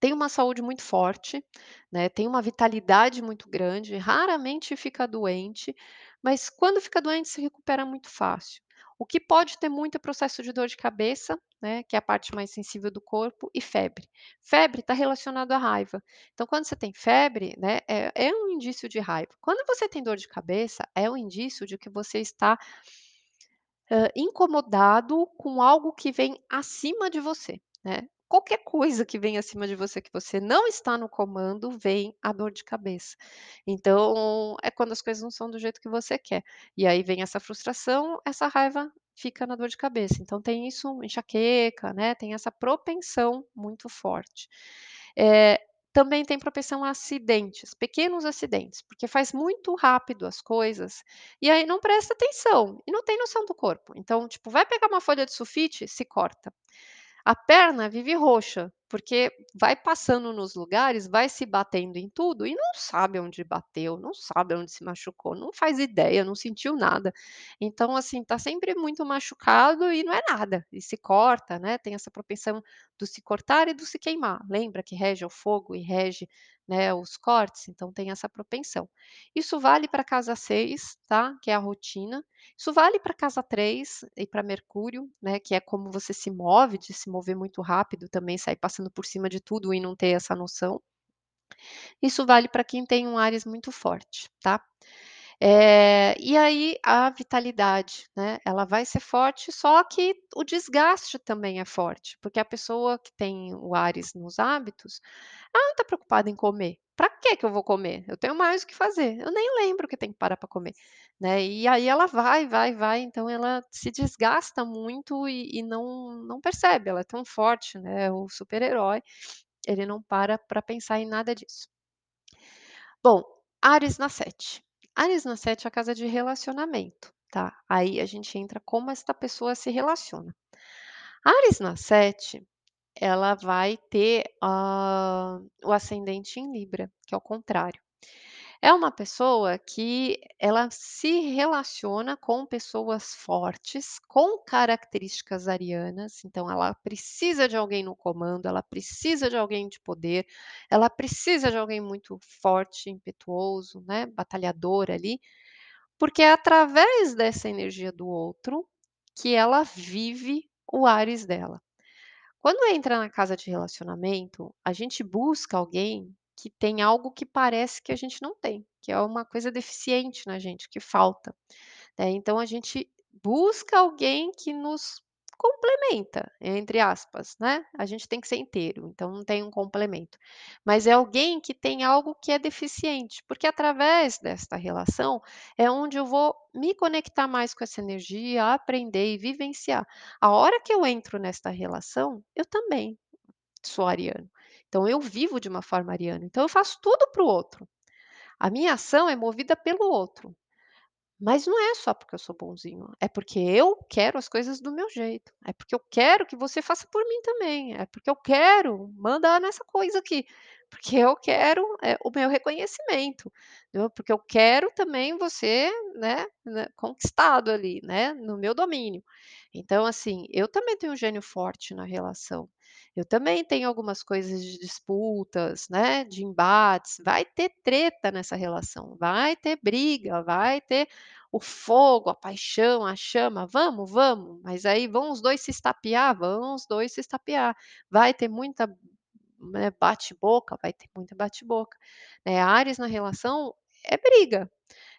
Tem uma saúde muito forte, né, tem uma vitalidade muito grande, raramente fica doente, mas quando fica doente se recupera muito fácil. O que pode ter muito é processo de dor de cabeça, né, que é a parte mais sensível do corpo, e febre. Febre está relacionado à raiva, então quando você tem febre, né, é é um indício de raiva. Quando você tem dor de cabeça, é um indício de que você está hã, incomodado com algo que vem acima de você, né. Qualquer coisa que vem acima de você, que você não está no comando, vem a dor de cabeça. Então, é quando as coisas não são do jeito que você quer. E aí vem essa frustração, essa raiva fica na dor de cabeça. Então tem isso, enxaqueca, né, tem essa propensão muito forte. Eh, também tem propensão a acidentes, pequenos acidentes, porque faz muito rápido as coisas, e aí não presta atenção, e não tem noção do corpo. Então, tipo, vai pegar uma folha de sulfite, se corta. A perna vive roxa, porque vai passando nos lugares, vai se batendo em tudo e não sabe onde bateu, não sabe onde se machucou, não faz ideia, não sentiu nada. Então, assim, tá sempre muito machucado e não é nada, e se corta, né, tem essa propensão do se cortar e do se queimar. Lembra que rege o fogo e rege, né, os cortes? Então tem essa propensão. Isso vale para casa 6, tá, que é a rotina. Isso vale para casa 3 e para Mercúrio, né, que é como você se move, de se mover muito rápido também, sair passando por cima de tudo e não ter essa noção. Isso vale para quem tem um Áries muito forte, tá. Eh, e aí a vitalidade, né, ela vai ser forte, só que o desgaste também é forte, porque a pessoa que tem o Áries nos hábitos, ela não tá preocupada em comer. "Pra que que eu vou comer? Eu tenho mais o que fazer, eu nem lembro que tem que parar para comer", né. E aí ela vai, vai, vai, então ela se desgasta muito e e não não percebe, ela é tão forte, né, o super-herói, ele não para para pensar em nada disso. Bom, Áries na 7. Áries na 7 é a casa de relacionamento, tá. Aí a gente entra como esta pessoa se relaciona. Áries na 7, ela vai ter, hã, o ascendente em Libra, que é o contrário. É uma pessoa que ela se relaciona com pessoas fortes, com características arianas, então ela precisa de alguém no comando, ela precisa de alguém de poder, ela precisa de alguém muito forte, impetuoso, né, batalhador ali, porque é através dessa energia do outro que ela vive o Áries dela. Quando entra na casa de relacionamento, a gente busca alguém que tem algo que parece que a gente não tem, que é uma coisa deficiente na gente, que falta, né. Então a gente busca alguém que nos "complementa", entre aspas, né. A gente tem que ser inteiro, então não tem um complemento. Mas é alguém que tem algo que é deficiente, porque através desta relação é onde eu vou me conectar mais com essa energia, aprender e vivenciar. A hora que eu entro nesta relação, eu também sou ariano, então eu vivo de uma forma ariana, então eu faço tudo para o outro. A minha ação é movida pelo outro, mas não é só porque eu sou bonzinho, é porque eu quero as coisas do meu jeito, é porque eu quero que você faça por mim também, é porque eu quero mandar nessa coisa aqui, porque eu quero, eh, o meu reconhecimento, entendeu. Porque eu quero também você, né né, conquistado ali, né, no meu domínio. Então assim, eu também tenho um gênio forte na relação, eu também tenho algumas coisas de disputas, né, de embates, vai ter treta nessa relação, vai ter briga, vai ter o fogo, a paixão, a chama, vamos, vamos, mas aí vão os 2 se estapear? Vão os 2 se estapear. Vai ter muita, né, bate-boca? Vai ter muita bate-boca, né. Áries na relação é briga.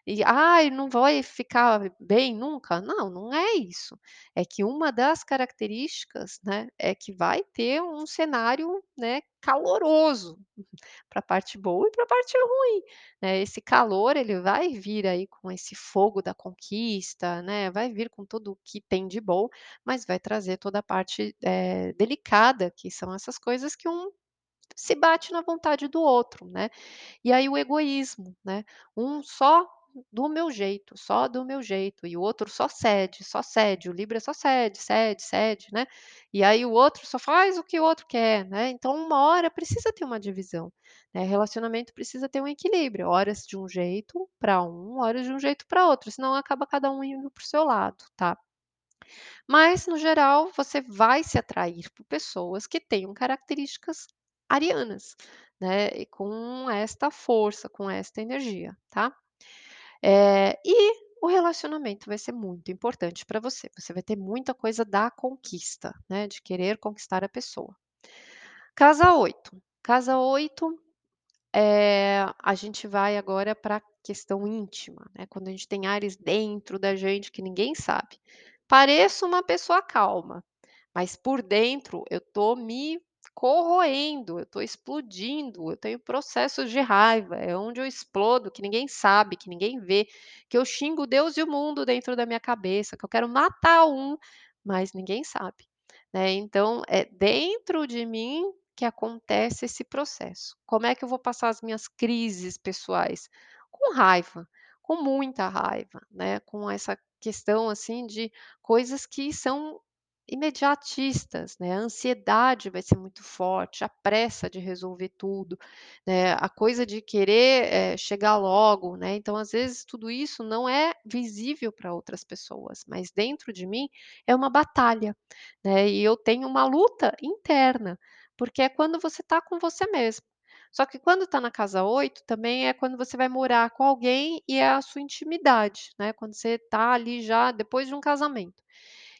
E, "Ai, não vai ficar bem nunca?", não, não é isso, é que uma das características, né, é que vai ter um cenário, né, caloroso, [LAUGHS] pra parte boa e pra parte ruim, né. Esse calor ele vai vir aí com esse fogo da conquista, né, vai vir com tudo o que tem de bom, mas vai trazer toda a parte, eh, delicada, que são essas coisas que um se bate na vontade do outro, né. E aí o egoísmo, né, um só do meu jeito, só do meu jeito, e o outro só cede, só cede, o Libra só cede, cede, cede, né. E aí o outro só faz o que o outro quer, né, então uma hora precisa ter uma divisão, né, relacionamento precisa ter um equilíbrio, horas de um jeito pra um, horas de um jeito pra outro, senão acaba cada um indo para o seu lado, tá. Mas no geral, você vai se atrair por pessoas que tenham características arianas, né, e com esta força, com esta energia, tá. Eh, e o relacionamento vai ser muito importante pra você, você vai ter muita coisa da conquista, né, de querer conquistar a pessoa. Casa 8, casa 8, eh, a gente vai agora pra questão íntima, né, quando a gente tem Áries dentro da gente que ninguém sabe. Pareço uma pessoa calma, mas por dentro eu tô me corroendo, eu estou explodindo, eu tenho processos de raiva, é onde eu explodo, que ninguém sabe, que ninguém vê, que eu xingo Deus e o mundo dentro da minha cabeça, que eu quero matar um, mas ninguém sabe, né. Então é dentro de mim que acontece esse processo. Como é que eu vou passar as minhas crises pessoais? Com raiva, com muita raiva, né, com essa questão, assim, de coisas que são imediatistas, né, a ansiedade vai ser muito forte, a pressa de resolver tudo, né, a coisa de querer, eh, chegar logo, né, então às vezes tudo isso não é visível para outras pessoas, mas dentro de mim é uma batalha, né, e eu tenho uma luta interna, porque é quando você está com você mesmo. Só que quando está na casa 8 também é quando você vai morar com alguém e é a sua intimidade, né, quando você está ali já depois de um casamento.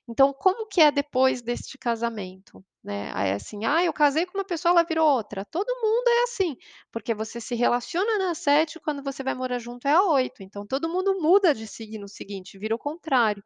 Então, como que é depois deste casamento, né? Aí assim: "Ah, eu casei com uma pessoa, ela virou outra". Todo mundo é assim, porque você se relaciona na 7, quando você vai morar junto é a 8, então todo mundo muda de signo seguinte, vira o contrário,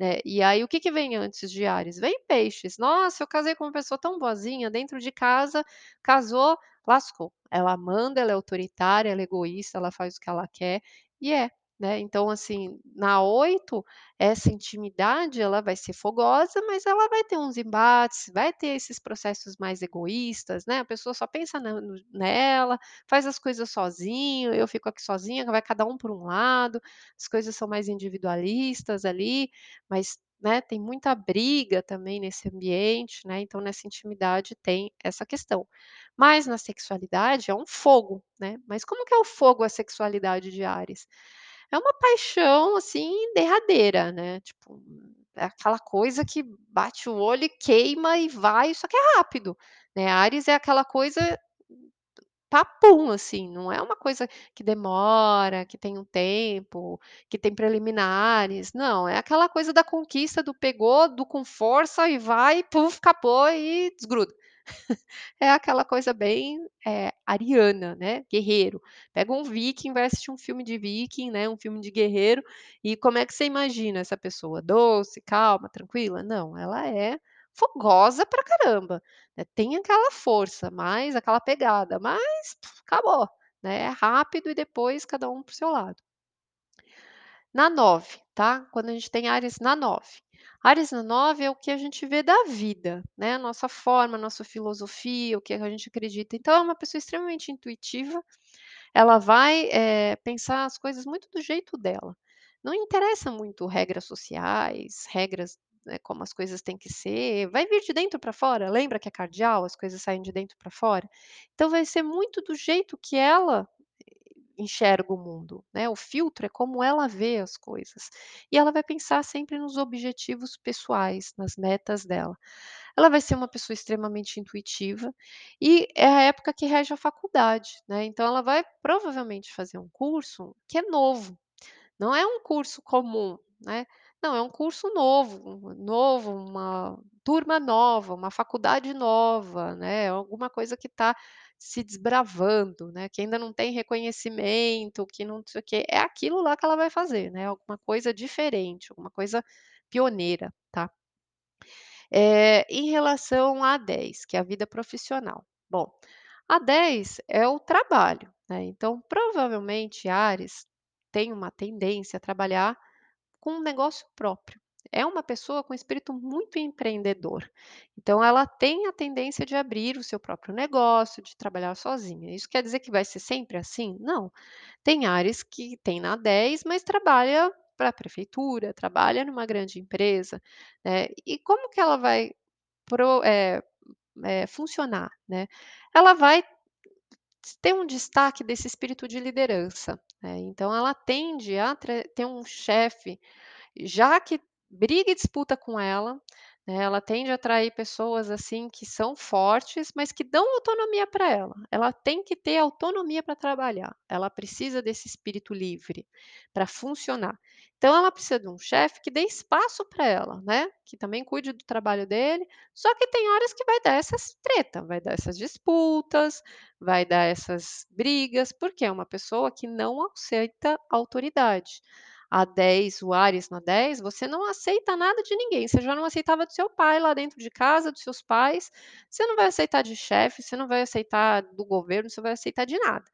né. E aí o que que vem antes de Áries? Vem Peixes. "Nossa, eu casei com uma pessoa tão boazinha, dentro de casa, casou, lascou". Ela manda, ela é autoritária, ela é egoísta, ela faz o que ela quer, e é, né. Então assim, na 8, essa intimidade ela vai ser fogosa, mas ela vai ter uns embates, vai ter esses processos mais egoístas, né, a pessoa só pensa na nela, faz as coisas sozinho, eu fico aqui sozinha, vai cada um por um lado, as coisas são mais individualistas ali, mas, né, tem muita briga também nesse ambiente, né, então nessa intimidade tem essa questão. Mas na sexualidade é um fogo, né, mas como que é o fogo, a sexualidade de Áries? É uma paixão, assim, derradeira, né, tipo, é aquela coisa que bate o olho queima e vai, só que é rápido, né. Áries é aquela coisa papum, assim, não é uma coisa que demora, que tem um tempo, que tem preliminares, não, é aquela coisa da conquista, do pegou, do com força e vai, puf, acabou e desgruda. [LAUGHS] É aquela coisa bem, eh, ariana, né, guerreiro. Pega um víking, vai assistir um filme de víking, né, um filme de guerreiro, e como é que você imagina essa pessoa? Doce, calma, tranquila? Não, ela é fogosa pra caramba, né, tem aquela força, mais aquela pegada, mas acabou, né, é rápido e depois cada um para o seu lado. Na 9, tá, quando a gente tem Áries na 9. Áries na 9 é o que a gente vê da vida, né, a nossa forma, a nossa filosofia, o que a gente acredita. Então é uma pessoa extremamente intuitiva, ela vai, eh, pensar as coisas muito do jeito dela. Não interessa muito regras sociais, regras, né, como as coisas têm que ser, vai vir de dentro pra fora, lembra que é cardial, as coisas saem de dentro pra fora? Então vai ser muito do jeito que ela enxerga o mundo, né, o filtro é como ela vê as coisas. E ela vai pensar sempre nos objetivos pessoais, nas metas dela. Ela vai ser uma pessoa extremamente intuitiva, e é a época que rege a faculdade, né, então ela vai provavelmente fazer um curso que é novo, não é um curso comum, né, não, é um curso novo, novo, uma turma nova, uma faculdade nova, né, alguma coisa que tá se desbravando, né, que ainda não tem reconhecimento, que não sei o quê, é aquilo lá que ela vai fazer, né, alguma coisa diferente, alguma coisa pioneira, tá. Eh, em relação à 10, que é a vida profissional. Bom, a 10 é o trabalho, né, então provavelmente Áries tem uma tendência a trabalhar com um negócio próprio. É uma pessoa com espírito muito empreendedor, então ela tem a tendência de abrir o seu próprio negócio, de trabalhar sozinha. Isso quer dizer que vai ser sempre assim? Não. Tem Áries que tem na 10, mas trabalha pra prefeitura, trabalha numa grande empresa, né, e como que ela vai pro eh eh, funcionar, né. Ela vai ter um destaque desse espírito de liderança, né, então ela tende a ter um chefe, já que briga e disputa com ela, né, ela tende a atrair pessoas, assim, que são fortes, mas que dão autonomia pra ela. Ela tem que ter autonomia pra trabalhar, ela precisa desse espírito livre pra funcionar. Então ela precisa de um chefe que dê espaço pra ela, né, que também cuide do trabalho dele, só que tem horas que vai dar essas treta, vai dar essas disputas, vai dar essas brigas, porque é uma pessoa que não aceita autoridade. A 10, o Áries na 10, você não aceita nada de ninguém, você já não aceitava do seu pai lá dentro de casa, dos seus pais, você não vai aceitar de chefe, você não vai aceitar do governo, você vai aceitar de nada,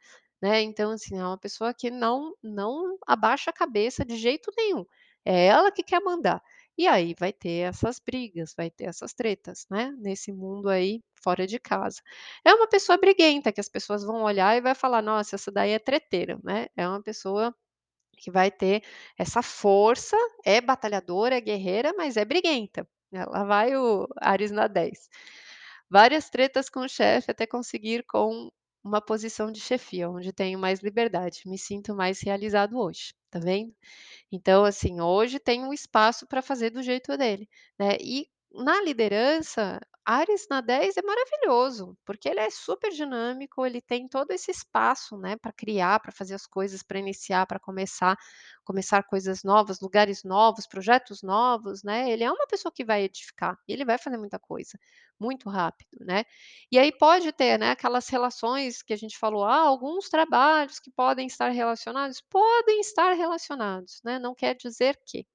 né. Então, assim, é uma pessoa que não não abaixa a cabeça de jeito nenhum, é ela que quer mandar. E aí vai ter essas brigas, vai ter essas tretas, né, nesse mundo aí fora de casa. É uma pessoa briguenta que as pessoas vão olhar e vai falar: "Nossa, essa daí é treteira", né, é uma pessoa que vai ter essa força, é batalhadora, é guerreira, mas é briguenta. Lá vai o Áries na 10. Várias tretas com o chefe até conseguir com uma posição de chefia, onde tenho mais liberdade, me sinto mais realizado hoje, tá vendo? Então, assim, hoje tem um espaço para fazer do jeito dele, né. E na liderança, Áries na 10 é maravilhoso, porque ele é super dinâmico, ele tem todo esse espaço, né, para criar, para fazer as coisas, para iniciar, para começar começar coisas novas, lugares novos, projetos novos, né. Ele é uma pessoa que vai edificar, e ele vai fazer muita coisa, muito rápido, né. E aí pode ter, né, aquelas relações que a gente falou: "Ah, alguns trabalhos que podem estar relacionados", podem estar relacionados, né, não quer dizer que,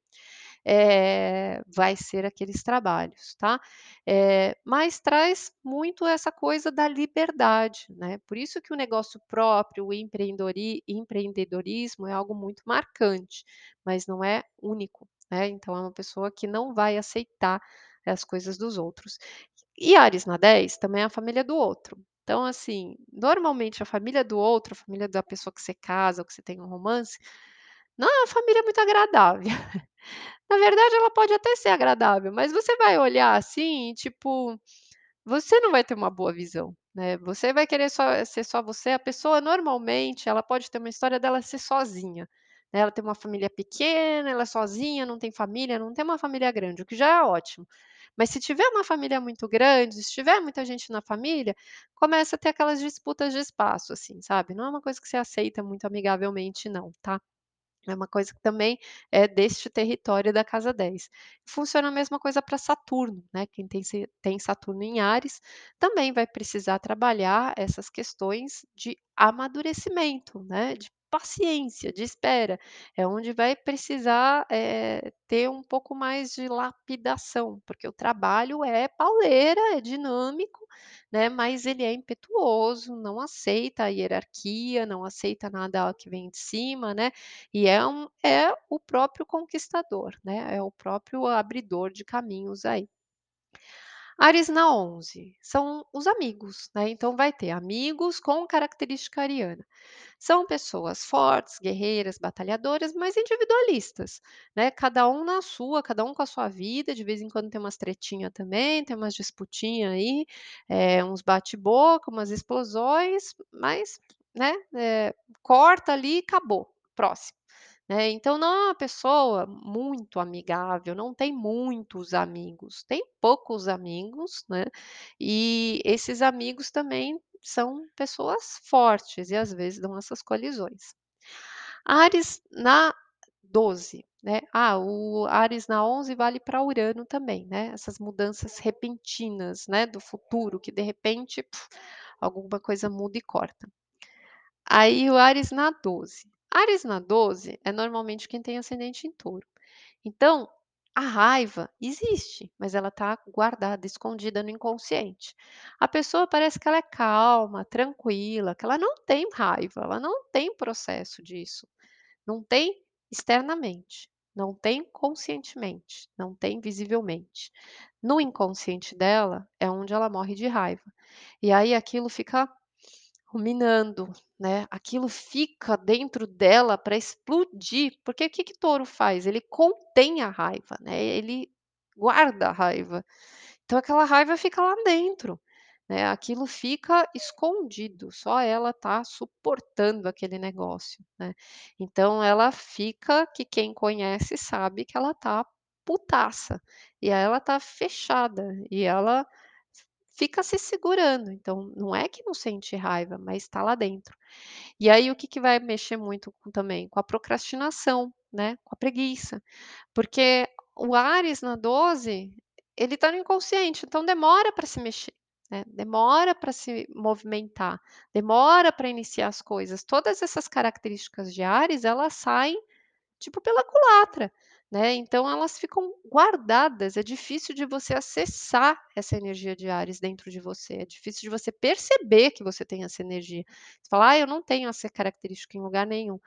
eh, vai ser aqueles trabalhos, tá. Eh, mas traz muito essa coisa da liberdade, né, por isso que o negócio próprio, o empreendedorismo é algo muito marcante, mas não é único, né, então é uma pessoa que não vai aceitar as coisas dos outros. E Áries na 10 também é a família do outro. Então, assim, normalmente a família do outro, a família da pessoa que você casa ou que você tem um romance, não é uma família muito agradável. [LAUGHS] Na verdade, ela pode até ser agradável, mas você vai olhar assim, tipo, você não vai ter uma boa visão, né. Você vai querer só ser só você, a pessoa normalmente ela pode ter uma história dela ser sozinha, né, ela tem uma família pequena, ela é sozinha, não tem família, não tem uma família grande, o que já é ótimo. Mas se tiver uma família muito grande, se tiver muita gente na família, começa a ter aquelas disputas de espaço, assim, sabe. Não é uma coisa que você aceita muito amigavelmente não, tá. É uma coisa que também é deste território da casa 10. Funciona a mesma coisa para Saturno, né, quem tem tem Saturno em Áries, também vai precisar trabalhar essas questões de amadurecimento, né, de paciência, de espera. É onde vai precisar, eh, ter um pouco mais de lapidação, porque o trabalho é pauleira, é dinâmico, né, mas ele é impetuoso, não aceita a hierarquia, não aceita nada que vem de cima, né, e é um é o próprio conquistador, né, é o próprio abridor de caminhos aí. Áries na 11, são os amigos, né, então vai ter amigos com característica ariana. São pessoas fortes, guerreiras, batalhadoras, mas individualistas, né, cada um na sua, cada um com a sua vida, de vez em quando tem umas tretinha também, tem umas disputinha aí, eh, uns bate-boca, umas explosões, mas, né, eh, corta ali e acabou, próximo. Né, então não é uma pessoa muito amigável, não tem muitos amigos, tem poucos amigos, né, e esses amigos também são pessoas fortes e às vezes dão essas colisões. Áries na 12, né, ah, o Áries na 11 vale para Urano também, né, essas mudanças repentinas, né, do futuro que de repente, alguma coisa muda e corta. Aí o Áries na 12. Áries na 12 é normalmente quem tem ascendente em touro. Então, a raiva existe, mas ela está guardada, escondida no inconsciente. A pessoa parece que ela é calma, tranquila, que ela não tem raiva, ela não tem processo disso. Não tem externamente, não tem conscientemente, não tem visivelmente. No inconsciente dela é onde ela morre de raiva. E aí aquilo fica ruminando, né, aquilo fica dentro dela para explodir, porque o que que touro faz? Ele contém a raiva, né, ele guarda a raiva. Então aquela raiva fica lá dentro, né, aquilo fica escondido, só ela tá suportando aquele negócio, né. Então ela fica que quem conhece sabe que ela tá putaça, e ela tá fechada, e ela fica se segurando, então não é que não sente raiva, mas está lá dentro. E aí o que que vai mexer muito com também? Com a procrastinação, né, com a preguiça, porque o Áries na 12, ele está no inconsciente, então demora para se mexer, né, demora para se movimentar, demora para iniciar as coisas. Todas essas características de Áries, elas saem tipo pela culatra, né, então elas ficam guardadas, é difícil de você acessar essa energia de Áries dentro de você, é difícil de você perceber que você tem essa energia. Você fala: "Ai, eu não tenho essa característica em lugar nenhum".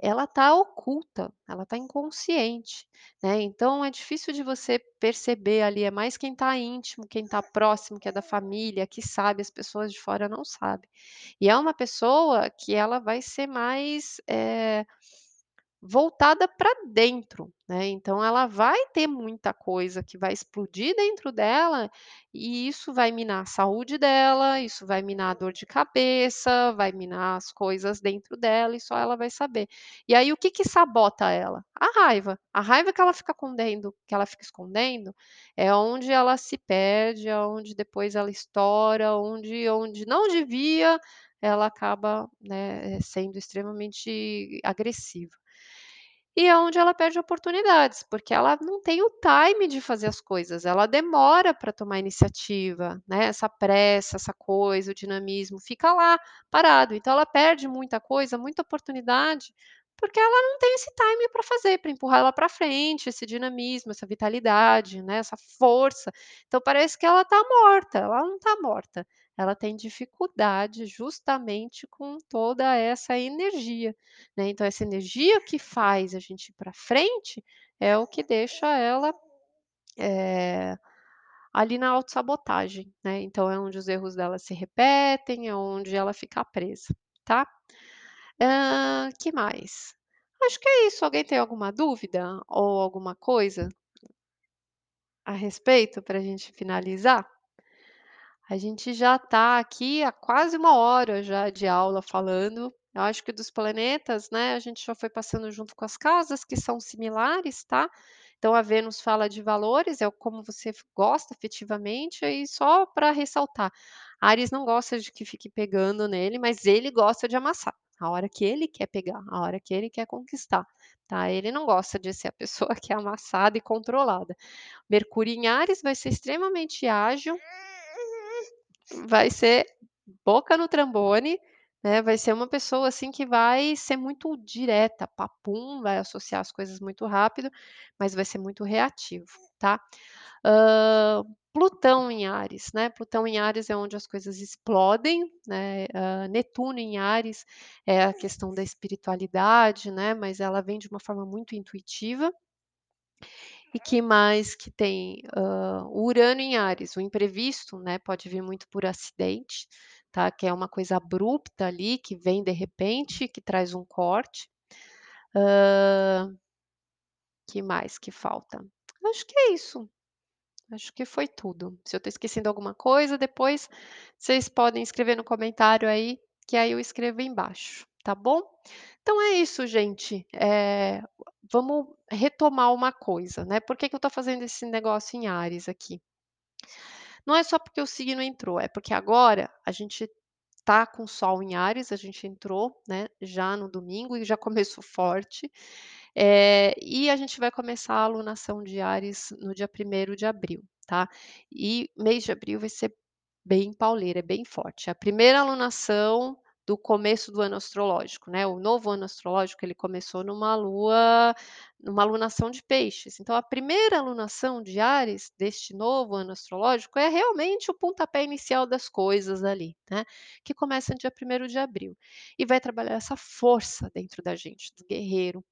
Ela está oculta, ela está inconsciente, né, então é difícil de você perceber ali, é mais quem está íntimo, quem está próximo, que é da família, que sabe, as pessoas de fora não sabem. E é uma pessoa que ela vai ser mais, eh, voltada para dentro, né, então ela vai ter muita coisa que vai explodir dentro dela, e isso vai minar a saúde dela, isso vai minar a dor de cabeça, vai minar as coisas dentro dela e só ela vai saber. E aí o que que sabota ela? A raiva. A raiva que ela fica condendo que ela fica escondendo, é onde ela se perde, é onde depois ela estoura, onde onde não devia, ela acaba, né, sendo extremamente agressiva. E é onde ela perde oportunidades, porque ela não tem o time de fazer as coisas, ela demora para tomar iniciativa, né, essa pressa, essa coisa, o dinamismo, fica lá parado, então ela perde muita coisa, muita oportunidade, porque ela não tem esse time para fazer, para empurrar ela para frente, esse dinamismo, essa vitalidade, né, essa força. Então parece que ela está morta, ela não está morta, ela tem dificuldade justamente com toda essa energia, né, então essa energia que faz a gente ir para frente, é o que deixa ela, eh, ali na autossabotagem, né, então é onde os erros dela se repetem, é onde ela fica presa, tá. Hã, que mais? Acho que é isso, alguém tem alguma dúvida ou alguma coisa a respeito para a gente finalizar? A gente já está aqui há quase 1 hora já de aula falando, eu acho que dos planetas, né, a gente já foi passando junto com as casas que são similares, tá. Então a Vênus fala de valores, é como você gosta afetivamente, aí só para ressaltar, Áries não gosta de que fique pegando nele, mas ele gosta de amassar, a hora que ele quer pegar, a hora que ele quer conquistar, tá, ele não gosta de ser a pessoa [LAUGHS] que é amassada e controlada. Mercúrio em Áries vai ser extremamente ágil vai ser boca no trambone, né, vai ser uma pessoa, assim, que vai ser muito direta, papum, vai associar as coisas muito rápido, mas vai ser muito reativo, tá. Hã, Plutão em Áries, né, Plutão em Áries é onde as coisas explodem, né, hã, Netuno em Áries é a questão da espiritualidade, né, mas ela vem de uma forma muito intuitiva. E que mais que tem? Hã, Urano em Áries, o imprevisto, né, pode vir muito por acidente, tá, que é uma coisa abrupta ali, que vem de repente, que traz um corte. Hã que mais que falta? Acho que é isso, acho que foi tudo. Se eu estou esquecendo alguma coisa, depois vocês podem escrever no comentário aí, que aí eu escrevo embaixo, tá bom? Então é isso gente, eh, vamos retomar uma coisa, né, por que que eu estou fazendo esse negócio em Áries aqui? Não é só porque o signo entrou, é porque agora a gente tá com Sol em Áries, a gente entrou, né, já no domingo e já começou forte, eh, e a gente vai começar a alunação de Áries no dia 1º de abril, tá. E mês de abril vai ser bem pauleira, é bem forte, é a primeira alunação do começo do ano astrológico, né, o novo ano astrológico ele começou numa lua numa alunação de peixes, então a primeira alunação de Áries, deste novo ano astrológico, é realmente o pontapé inicial das coisas ali, né, que começa no dia 1º de abril. E vai trabalhar essa força dentro da gente, do guerreiro,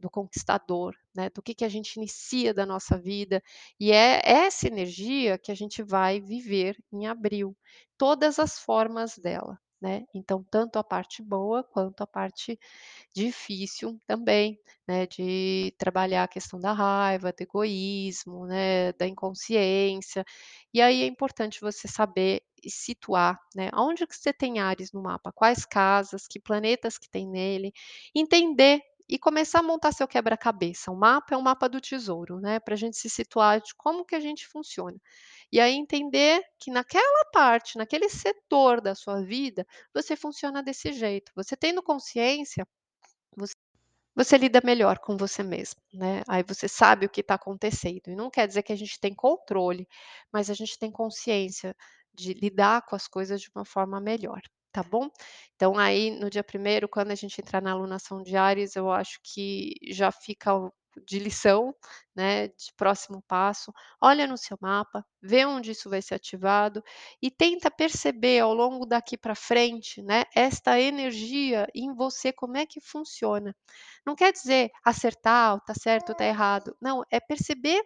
do conquistador, né, do que que a gente inicia da nossa vida, e é essa energia que a gente vai viver em abril, todas as formas dela, né, então tanto a parte boa quanto a parte difícil também, né, de trabalhar a questão da raiva, do egoísmo, né, da inconsciência, e aí é importante você saber e situar, né, aonde que você tem Áries no mapa, quais casas, que planetas que tem nele, entender e começar a montar seu quebra-cabeça, o mapa é o mapa do tesouro, né, pra gente se situar de como que a gente funciona. E aí entender que naquela parte, naquele setor da sua vida, você funciona desse jeito, você tendo consciência, você você lida melhor com você mesmo, né, aí você sabe o que está acontecendo. E não quer dizer que a gente tem controle, mas a gente tem consciência de lidar com as coisas de uma forma melhor, tá bom? Então aí no dia 1º quando a gente entrar na alunação de Áries, eu acho que já fica de lição, né, de próximo passo, olha no seu mapa, vê onde isso vai ser ativado e tenta perceber ao longo daqui para frente, né, esta energia em você como é que funciona. Não quer dizer acertar, tá certo tá errado, não, é perceber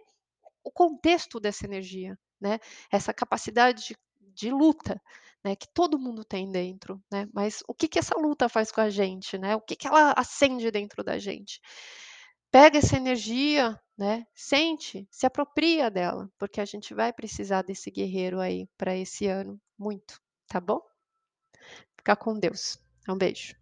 o contexto dessa energia, né, essa capacidade de de luta, né, que todo mundo tem dentro, né, mas o que que essa luta faz com a gente, né, o que que ela acende dentro da gente. Pega essa energia, né, sente, se apropria dela, porque a gente vai precisar desse guerreiro aí para esse ano, muito, tá bom? Fica com Deus. Um beijo.